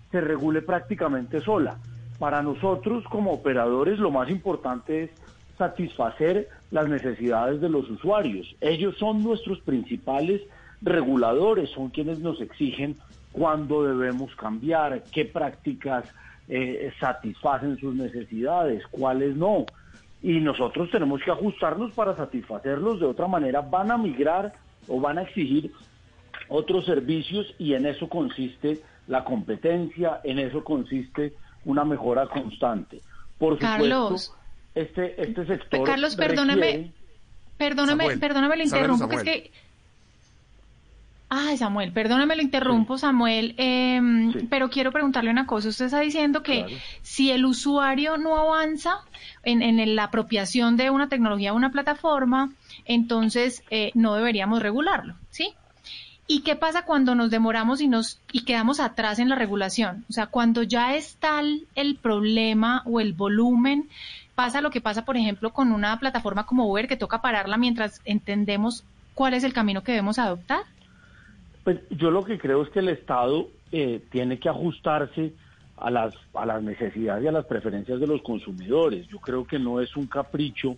se regule prácticamente sola. Para nosotros como operadores lo más importante es satisfacer las necesidades de los usuarios. Ellos son nuestros principales reguladores, son quienes nos exigen cuándo debemos cambiar, qué prácticas eh, satisfacen sus necesidades, cuáles no. Y nosotros tenemos que ajustarnos para satisfacerlos, de otra manera van a migrar o van a exigir otros servicios y en eso consiste la competencia, en eso consiste una mejora constante. Por supuesto, este, este sector. Carlos, perdóname, perdóname, perdóname, lo interrumpo, que es que. Ay, Samuel, perdóname, lo interrumpo, Samuel, em, pero quiero preguntarle una cosa. Usted está diciendo que si el usuario no avanza en, en, la apropiación de una tecnología o una plataforma, entonces eh, no deberíamos regularlo, ¿sí? ¿Y qué pasa cuando nos demoramos y nos y quedamos atrás en la regulación? O sea, cuando ya es tal el problema o el volumen pasa lo que pasa, por ejemplo, con una plataforma como Uber que toca pararla mientras entendemos cuál es el camino que debemos adoptar? Pues yo lo que creo es que el Estado eh, tiene que ajustarse a las, a las necesidades y a las preferencias de los consumidores. Yo creo que no es un capricho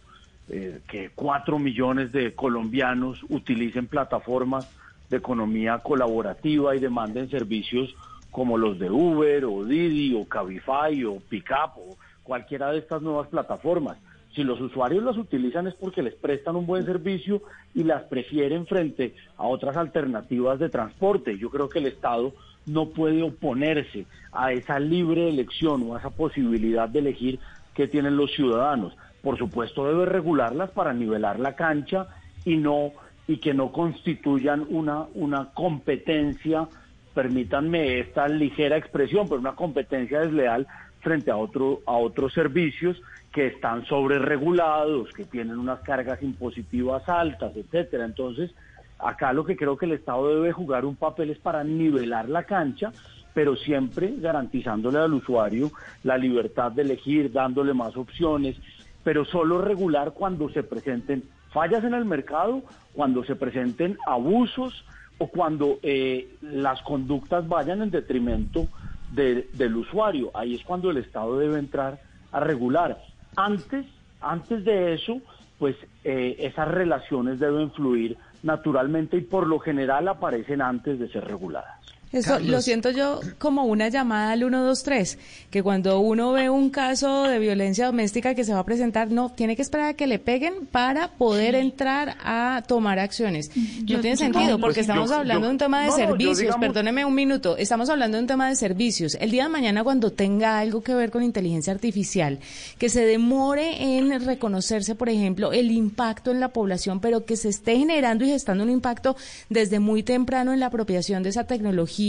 eh, que cuatro millones de colombianos utilicen plataformas de economía colaborativa y demanden servicios como los de Uber o Didi o Cabify o Pickup o cualquiera de estas nuevas plataformas. Si los usuarios las utilizan es porque les prestan un buen servicio y las prefieren frente a otras alternativas de transporte. Yo creo que el Estado no puede oponerse a esa libre elección o a esa posibilidad de elegir que tienen los ciudadanos. Por supuesto debe regularlas para nivelar la cancha y no y que no constituyan una una competencia, permítanme esta ligera expresión, pero una competencia desleal frente a, otro, a otros servicios que están sobre regulados, que tienen unas cargas impositivas altas, etcétera. Entonces, acá lo que creo que el Estado debe jugar un papel es para nivelar la cancha, pero siempre garantizándole al usuario la libertad de elegir, dándole más opciones, pero solo regular cuando se presenten fallas en el mercado, cuando se presenten abusos o cuando eh, las conductas vayan en detrimento del usuario. Ahí es cuando el Estado debe entrar a regular. Antes, antes de eso, pues eh, esas relaciones deben fluir naturalmente y por lo general aparecen antes de ser reguladas. Eso lo siento yo como una llamada al 123, que cuando uno ve un caso de violencia doméstica que se va a presentar, no, tiene que esperar a que le peguen para poder entrar a tomar acciones. no tiene sentido, porque estamos hablando de un tema de servicios. Perdóneme un minuto, estamos hablando de un tema de servicios. El día de mañana, cuando tenga algo que ver con inteligencia artificial, que se demore en reconocerse, por ejemplo, el impacto en la población, pero que se esté generando y gestando un impacto desde muy temprano en la apropiación de esa tecnología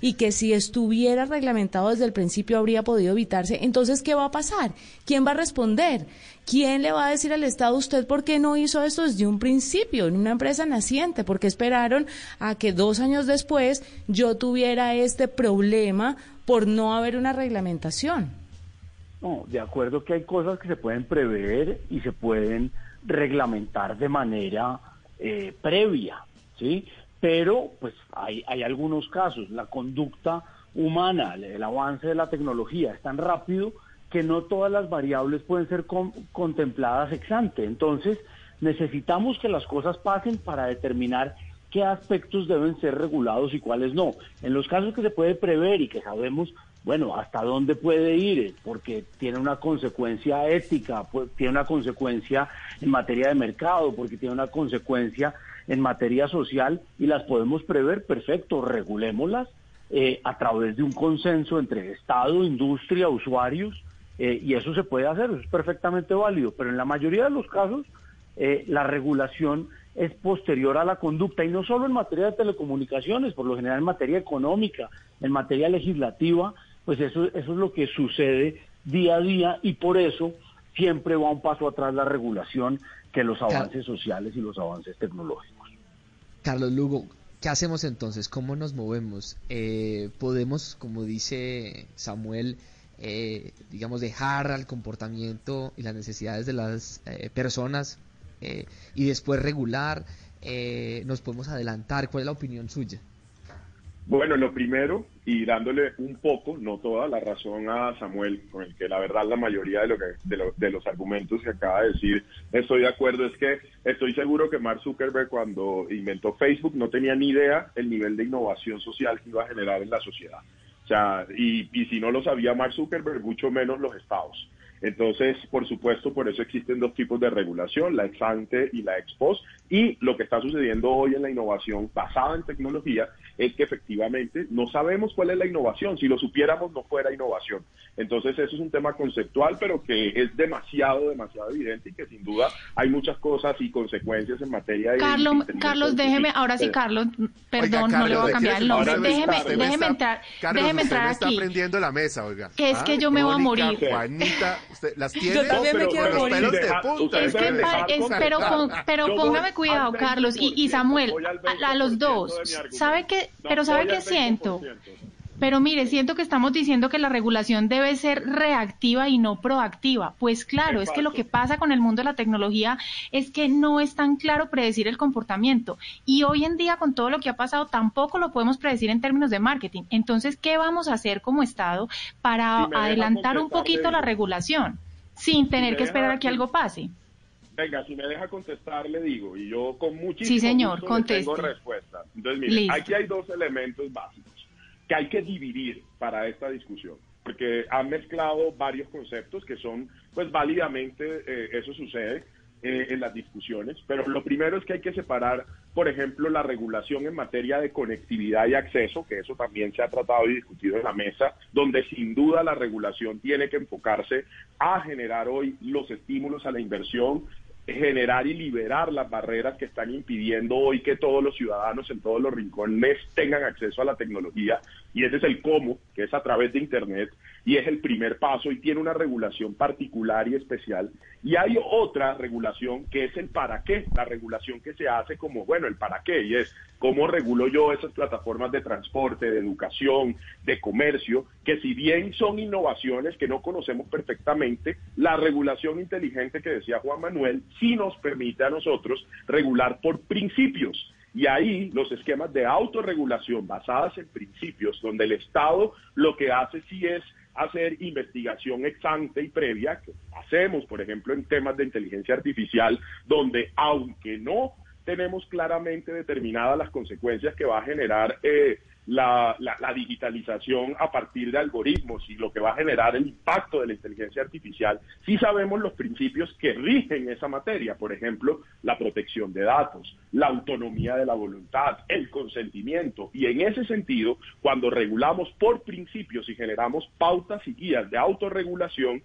y que si estuviera reglamentado desde el principio habría podido evitarse, entonces, ¿qué va a pasar? ¿Quién va a responder? ¿Quién le va a decir al Estado usted por qué no hizo esto desde un principio en una empresa naciente? ¿Por qué esperaron a que dos años después yo tuviera este problema por no haber una reglamentación? No, de acuerdo que hay cosas que se pueden prever y se pueden reglamentar de manera eh, previa, ¿sí? Pero pues hay, algunos casos, la conducta humana, el, avance de la tecnología es tan rápido que no todas las variables pueden ser contempladas ex ante. Entonces, necesitamos que las cosas pasen para determinar qué aspectos deben ser regulados y cuáles no. En los casos que se puede prever y que sabemos bueno, hasta dónde puede ir, porque tiene una consecuencia ética, tiene una consecuencia en materia de mercado, porque tiene una consecuencia en materia social y las podemos prever, perfecto, regulémoslas eh, a través de un consenso entre Estado, industria, usuarios, eh, y eso se puede hacer, eso es perfectamente válido, pero en la mayoría de los casos eh, la regulación es posterior a la conducta y no solo en materia de telecomunicaciones, por lo general en materia económica, en materia legislativa, pues eso, eso es lo que sucede día a día y por eso siempre va un paso atrás la regulación que los avances sociales y los avances tecnológicos. Carlos Lugo, ¿qué hacemos entonces? ¿Cómo nos movemos? Eh, ¿Podemos, como dice Samuel, eh, digamos, dejar al comportamiento y las necesidades de las eh, personas y después regular? ¿Nos podemos adelantar? ¿Cuál es la opinión suya? Bueno, lo primero, y dándole un poco, no toda, la razón a Samuel, con el que la verdad la mayoría de, lo que, de, los argumentos que acaba de decir estoy de acuerdo, es que estoy seguro que Mark Zuckerberg cuando inventó Facebook no tenía ni idea el nivel de innovación social que iba a generar en la sociedad. O sea, y, y si no lo sabía Mark Zuckerberg, mucho menos los estados. Entonces, por supuesto, por eso existen dos tipos de regulación, la ex ante y la ex post. Y lo que está sucediendo hoy en la innovación basada en tecnología es que efectivamente no sabemos cuál es la innovación. Si lo supiéramos, no fuera innovación. Entonces, eso es un tema conceptual, pero que es demasiado, demasiado evidente y que sin duda hay muchas cosas y consecuencias en materia de. Carlos, Carlos déjeme, ahora sí, Carlos, perdón, no le voy a cambiar el nombre. Déjeme, déjeme entrar, déjeme entrar aquí. está prendiendo la mesa, oiga. Que es que ah, yo me voy a morir. Juanita, ¿Las tiene? Yo también me quiero morir. Es que, pero, pero póngame cuidado, Carlos y, y Samuel, a, los dos. ¿Sabe Pero ¿sabe qué siento? Pero mire, siento que estamos diciendo que la regulación debe ser reactiva y no proactiva. Pues claro, es que lo que pasa con el mundo de la tecnología es que no es tan claro predecir el comportamiento. Y hoy en día, con todo lo que ha pasado, tampoco lo podemos predecir en términos de marketing. Entonces, ¿qué vamos a hacer como Estado para adelantar un poquito la regulación sin tener que esperar a que algo pase? Venga, si me deja contestar, le digo, y yo con muchísimo sí, señor, tengo respuesta. Entonces, mire, aquí hay dos elementos básicos que hay que dividir para esta discusión, porque han mezclado varios conceptos que son, pues válidamente eh, eso sucede eh, en las discusiones, pero lo primero es que hay que separar, por ejemplo, la regulación en materia de conectividad y acceso, que eso también se ha tratado y discutido en la mesa, donde sin duda la regulación tiene que enfocarse a generar hoy los estímulos a la inversión generar y liberar las barreras que están impidiendo hoy que todos los ciudadanos en todos los rincones tengan acceso a la tecnología. Y ese es el cómo, que es a través de Internet, y es el primer paso y tiene una regulación particular y especial. Y hay otra regulación que es el para qué, la regulación que se hace como, bueno, el para qué, y es cómo regulo yo esas plataformas de transporte, de educación, de comercio, que si bien son innovaciones que no conocemos perfectamente, la regulación inteligente que decía Juan Manuel sí nos permite a nosotros regular por principios y ahí los esquemas de autorregulación basadas en principios, donde el Estado lo que hace sí es hacer investigación ex ante y previa, que hacemos, por ejemplo, en temas de inteligencia artificial, donde aunque no tenemos claramente determinadas las consecuencias que va a generar eh, la, digitalización a partir de algoritmos y lo que va a generar el impacto de la inteligencia artificial, sí sabemos los principios que rigen esa materia, por ejemplo, la protección de datos, la autonomía de la voluntad, el consentimiento. Y en ese sentido, cuando regulamos por principios y generamos pautas y guías de autorregulación,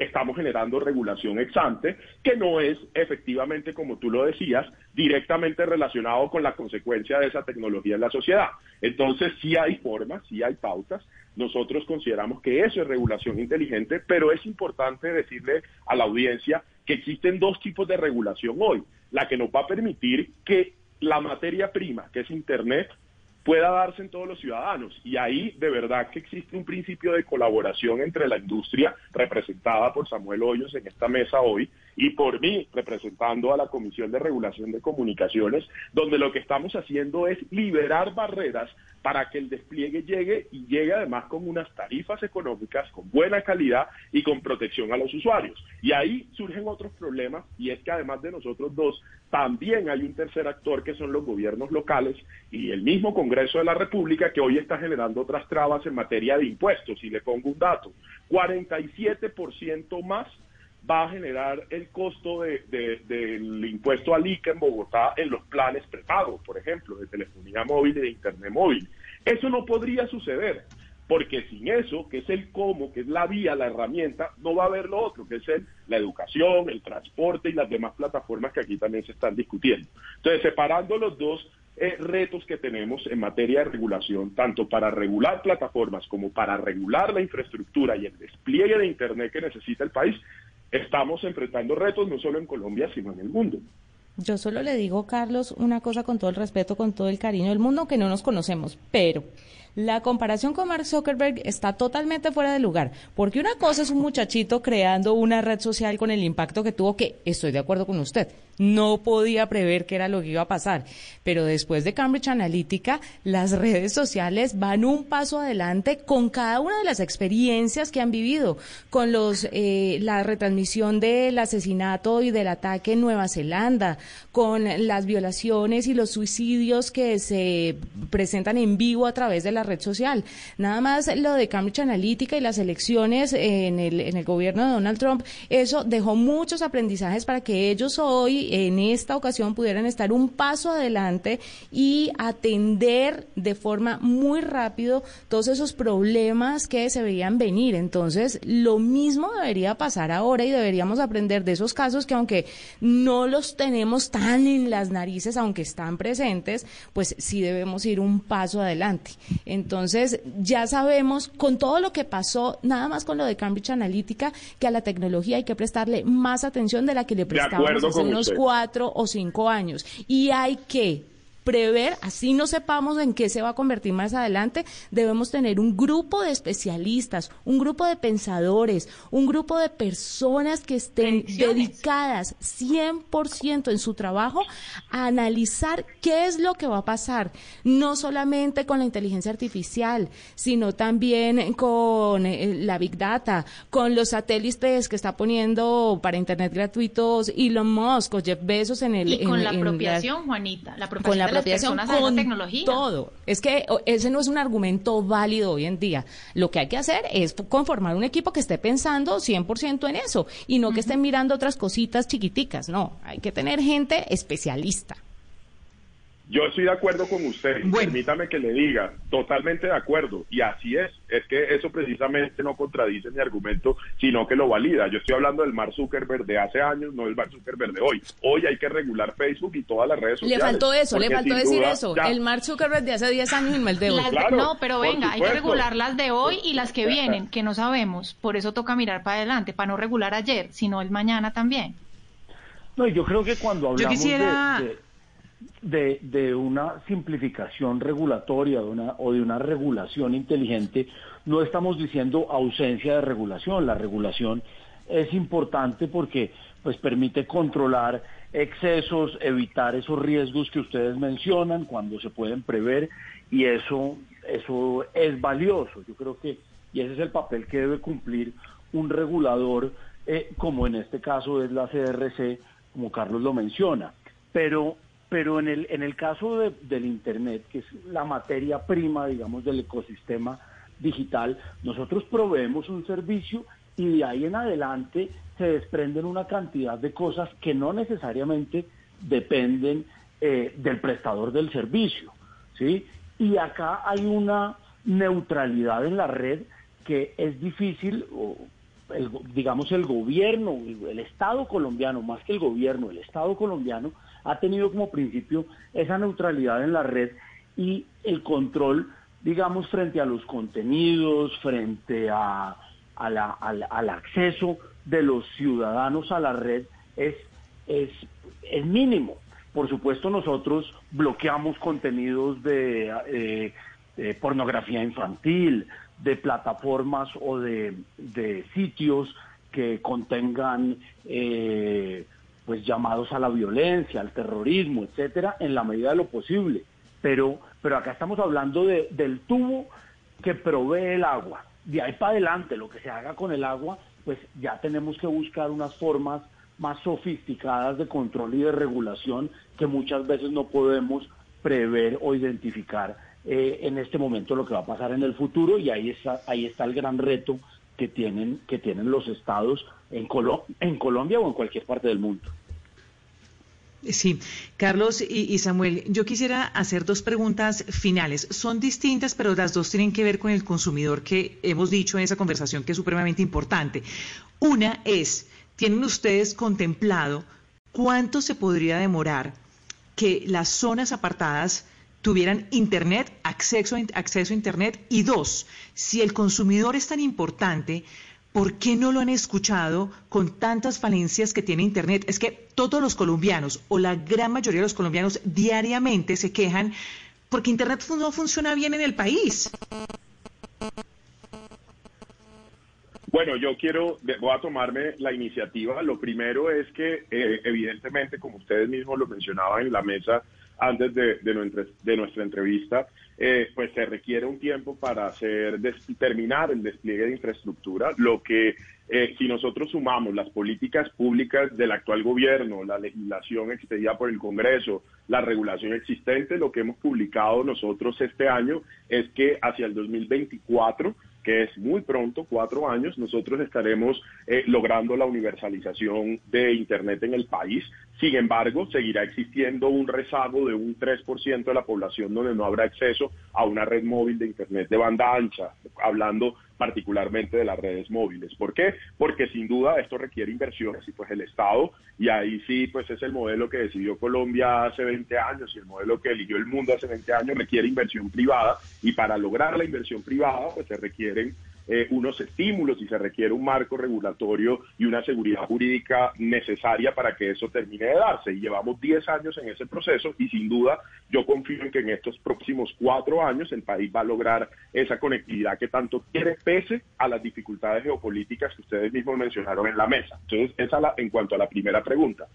estamos generando regulación ex ante, que no es efectivamente, como tú lo decías, directamente relacionado con la consecuencia de esa tecnología en la sociedad. Entonces, sí hay formas, sí hay pautas. Nosotros consideramos que eso es regulación inteligente, pero es importante decirle a la audiencia que existen dos tipos de regulación hoy. La que nos va a permitir que la materia prima, que es Internet, pueda darse en todos los ciudadanos. Y ahí de verdad que existe un principio de colaboración entre la industria, representada por Samuel Hoyos en esta mesa hoy, y por mí, representando a la Comisión de Regulación de Comunicaciones, donde lo que estamos haciendo es liberar barreras para que el despliegue llegue y llegue además con unas tarifas económicas, con buena calidad y con protección a los usuarios. Y ahí surgen otros problemas y es que además de nosotros dos, también hay un tercer actor que son los gobiernos locales y el mismo Congreso de la República que hoy está generando otras trabas en materia de impuestos. Y le pongo un dato, 47% más va a generar el costo del impuesto al ICA en Bogotá en los planes prepagos, por ejemplo, de telefonía móvil y de internet móvil. Eso no podría suceder, porque sin eso, que es el cómo, que es la vía, la herramienta, no va a haber lo otro, que es la educación, el transporte y las demás plataformas que aquí también se están discutiendo. Entonces, separando los dos eh, retos que tenemos en materia de regulación, tanto para regular plataformas como para regular la infraestructura y el despliegue de Internet que necesita el país, estamos enfrentando retos no solo en Colombia, sino en el mundo. Yo solo le digo, Carlos, una cosa con todo el respeto, con todo el cariño del mundo, que no nos conocemos, pero la comparación con Mark Zuckerberg está totalmente fuera de lugar, porque una cosa es un muchachito creando una red social con el impacto que tuvo, que estoy de acuerdo con usted, no podía prever qué era lo que iba a pasar. Pero después de Cambridge Analytica, las redes sociales van un paso adelante con cada una de las experiencias que han vivido, con los eh, la retransmisión del asesinato y del ataque en Nueva Zelanda, con las violaciones y los suicidios que se presentan en vivo a través de la red social. Nada más lo de Cambridge Analytica y las elecciones en el, en el gobierno de Donald Trump, eso dejó muchos aprendizajes para que ellos hoy en esta ocasión pudieran estar un paso adelante y atender de forma muy rápido todos esos problemas que se veían venir. Entonces, lo mismo debería pasar ahora y deberíamos aprender de esos casos que aunque no los tenemos tan en las narices, aunque están presentes, pues sí debemos ir un paso adelante. Entonces, ya sabemos con todo lo que pasó, nada más con lo de Cambridge Analytica, que a la tecnología hay que prestarle más atención de la que le prestamos hace unos cuatro o cinco años. Y hay que prever, así no sepamos en qué se va a convertir más adelante, debemos tener un grupo de especialistas, un grupo de pensadores, un grupo de personas que estén dedicadas 100% en su trabajo a analizar qué es lo que va a pasar, no solamente con la inteligencia artificial, sino también con eh, la Big Data, con los satélites que está poniendo para Internet gratuitos Elon Musk o Jeff Bezos en el... Y con la apropiación, Juanita, la apropiación con tecnología. todo. Es que ese no es un argumento válido hoy en día. Lo que hay que hacer es conformar un equipo que esté pensando 100% en eso y no que esté mirando otras cositas chiquiticas. No, hay que tener gente especialista. Yo estoy de acuerdo con usted. Permítame que le diga, totalmente de acuerdo. Y así es. Es que eso precisamente no contradice mi argumento, sino que lo valida. Yo estoy hablando del Mark Zuckerberg de hace años, no del Mark Zuckerberg de hoy. Hoy hay que regular Facebook y todas las redes sociales. Le faltó eso, le faltó decir eso. El Mark Zuckerberg de hace 10 años y el de hoy. no, pero venga, hay que regular las de hoy y las que vienen, que no sabemos. Por eso toca mirar para adelante, para no regular ayer, sino el mañana también. No, yo creo que cuando hablamos de de, de, una simplificación regulatoria de una, o de una regulación inteligente, no estamos diciendo ausencia de regulación. La regulación es importante porque pues, permite controlar excesos, evitar esos riesgos que ustedes mencionan cuando se pueden prever y eso, eso es valioso. Yo creo que, y ese es el papel que debe cumplir un regulador, eh, como en este caso es la CRC, como Carlos lo menciona. Pero pero en el, en el caso del Internet, que es la materia prima, digamos, del ecosistema digital, nosotros proveemos un servicio y de ahí en adelante se desprenden una cantidad de cosas que no necesariamente dependen eh, del prestador del servicio, ¿sí? Y acá hay una neutralidad en la red que es difícil digamos, el gobierno, el Estado colombiano, más que el gobierno, el Estado colombiano ha tenido como principio esa neutralidad en la red y el control, digamos, frente a los contenidos, frente a, al, acceso de los ciudadanos a la red es, es, es mínimo. Por supuesto, nosotros bloqueamos contenidos de, eh, pornografía infantil, de plataformas o de, sitios que contengan eh, pues llamados a la violencia, al terrorismo, etcétera, en la medida de lo posible. Pero, pero acá estamos hablando de, del tubo que provee el agua. De ahí para adelante, lo que se haga con el agua, pues ya tenemos que buscar unas formas más sofisticadas de control y de regulación que muchas veces no podemos prever o identificar eh, en este momento lo que va a pasar en el futuro y ahí está ahí está el gran reto que tienen que tienen los estados en, en Colombia o en cualquier parte del mundo. Sí, Carlos y, Samuel, yo quisiera hacer dos preguntas finales. Son distintas, pero las dos tienen que ver con el consumidor que hemos dicho en esa conversación que es supremamente importante. Una es, ¿tienen ustedes contemplado cuánto se podría demorar que las zonas apartadas tuvieran Internet, acceso acceso a Internet? Y dos, si el consumidor es tan importante, ¿Por qué no lo han escuchado con tantas falencias que tiene Internet? Es que todos los colombianos o la gran mayoría de los colombianos diariamente se quejan porque Internet no funciona bien en el país. Bueno, yo quiero, voy a tomarme la iniciativa. Lo primero es que, eh, evidentemente, como ustedes mismos lo mencionaban en la mesa antes de, de nuestra entrevista, eh, pues se requiere un tiempo para hacer terminar el despliegue de infraestructura, lo que eh, si nosotros sumamos las políticas públicas del actual gobierno, la legislación expedida por el Congreso, la regulación existente, lo que hemos publicado nosotros este año es que hacia el 2024 es muy pronto, cuatro años, nosotros estaremos eh, logrando la universalización de Internet en el país. Sin embargo, seguirá existiendo un rezago de un 3% de la población donde no habrá acceso a una red móvil de Internet de banda ancha, hablando particularmente de las redes móviles. ¿Por qué? Porque sin duda esto requiere inversiones y pues el Estado, y ahí sí pues es el modelo que decidió Colombia hace 20 años y el modelo que eligió el mundo hace 20 años, requiere inversión privada y para lograr la inversión privada pues se requieren eh, unos estímulos y se requiere un marco regulatorio y una seguridad jurídica necesaria para que eso termine de darse. Y llevamos 10 años en ese proceso y sin duda yo confío en que en estos próximos cuatro años el país va a lograr esa conectividad que tanto quiere pese a las dificultades geopolíticas que ustedes mismos mencionaron en la mesa. Entonces, esa la, en cuanto a la primera pregunta.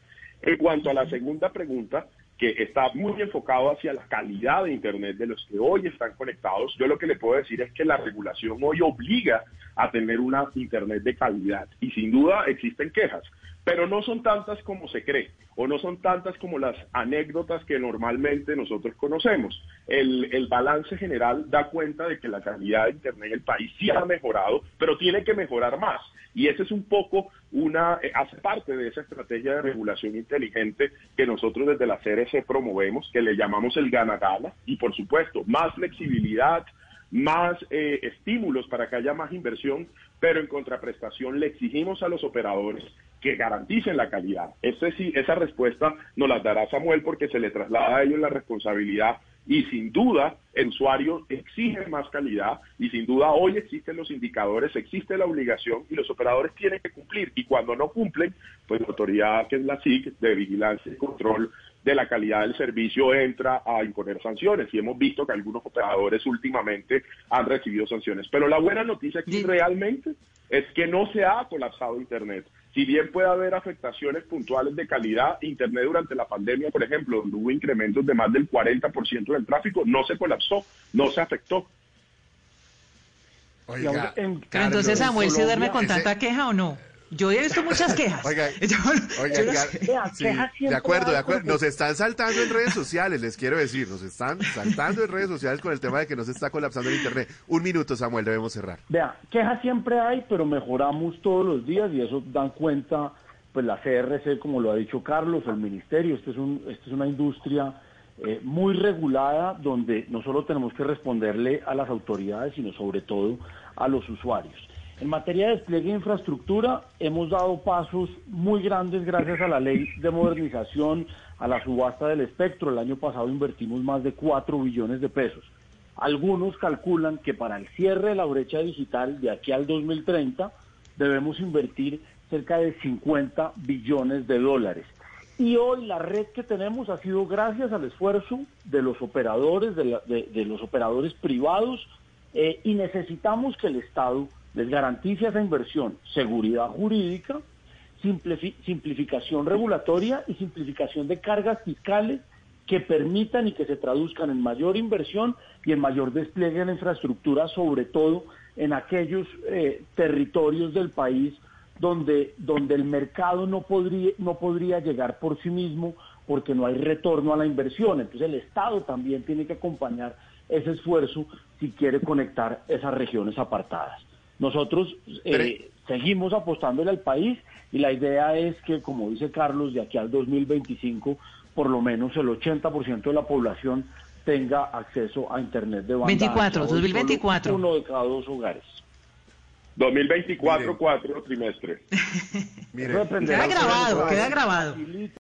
En cuanto a la segunda pregunta, que está muy enfocado hacia la calidad de Internet de los que hoy están conectados, yo lo que le puedo decir es que la regulación hoy obliga a tener una Internet de calidad. Y sin duda existen quejas, pero no son tantas como se cree o no son tantas como las anécdotas que normalmente nosotros conocemos. El, el balance general da cuenta de que la calidad de Internet en el país sí ha mejorado, pero tiene que mejorar más. Y ese es un poco una, eh, hace parte de esa estrategia de regulación inteligente que nosotros desde la CRC promovemos, que le llamamos el gana-gana, y por supuesto, más flexibilidad, más eh, estímulos para que haya más inversión, pero en contraprestación le exigimos a los operadores que garanticen la calidad. Ese sí, esa respuesta nos la dará Samuel porque se le traslada a ellos la responsabilidad y sin duda el usuario exige más calidad y sin duda hoy existen los indicadores, existe la obligación y los operadores tienen que cumplir y cuando no cumplen, pues la autoridad que es la SIC de vigilancia y control de la calidad del servicio entra a imponer sanciones y hemos visto que algunos operadores últimamente han recibido sanciones. Pero la buena noticia aquí realmente es que no se ha colapsado Internet. Si bien puede haber afectaciones puntuales de calidad, Internet durante la pandemia, por ejemplo, donde hubo incrementos de más del 40% del tráfico, no se colapsó, no se afectó. Oiga, entonces Samuel se duerme con tanta queja o no? Yo he visto muchas quejas. Oiga, de acuerdo, de acuerdo. Nos están saltando en redes sociales, les quiero decir, nos están saltando en redes sociales con el tema de que nos está colapsando el internet. Un minuto, Samuel, debemos cerrar. Vea, quejas siempre hay, pero mejoramos todos los días y eso dan cuenta, pues la CRC, como lo ha dicho Carlos, el ministerio. Este es un, este es una industria eh, muy regulada donde no solo tenemos que responderle a las autoridades, sino sobre todo a los usuarios. En materia de despliegue de infraestructura, hemos dado pasos muy grandes gracias a la ley de modernización, a la subasta del espectro. El año pasado invertimos más de 4 billones de pesos. Algunos calculan que para el cierre de la brecha digital de aquí al 2030 debemos invertir cerca de 50 billones de dólares. Y hoy la red que tenemos ha sido gracias al esfuerzo de los operadores, de, los operadores privados, eh, y necesitamos que el Estado les garantice esa inversión, seguridad jurídica, simplificación regulatoria y simplificación de cargas fiscales que permitan y que se traduzcan en mayor inversión y en mayor despliegue de la infraestructura, sobre todo en aquellos eh, territorios del país donde, donde el mercado no podría, no podría llegar por sí mismo porque no hay retorno a la inversión. Entonces el Estado también tiene que acompañar ese esfuerzo si quiere conectar esas regiones apartadas. Nosotros eh, seguimos apostándole al país y la idea es que, como dice Carlos, de aquí al 2025, por lo menos el 80% de la población tenga acceso a Internet de banda 24, 2024. Uno de cada dos hogares. 2024, cuatro trimestres. queda grabado, queda grabado.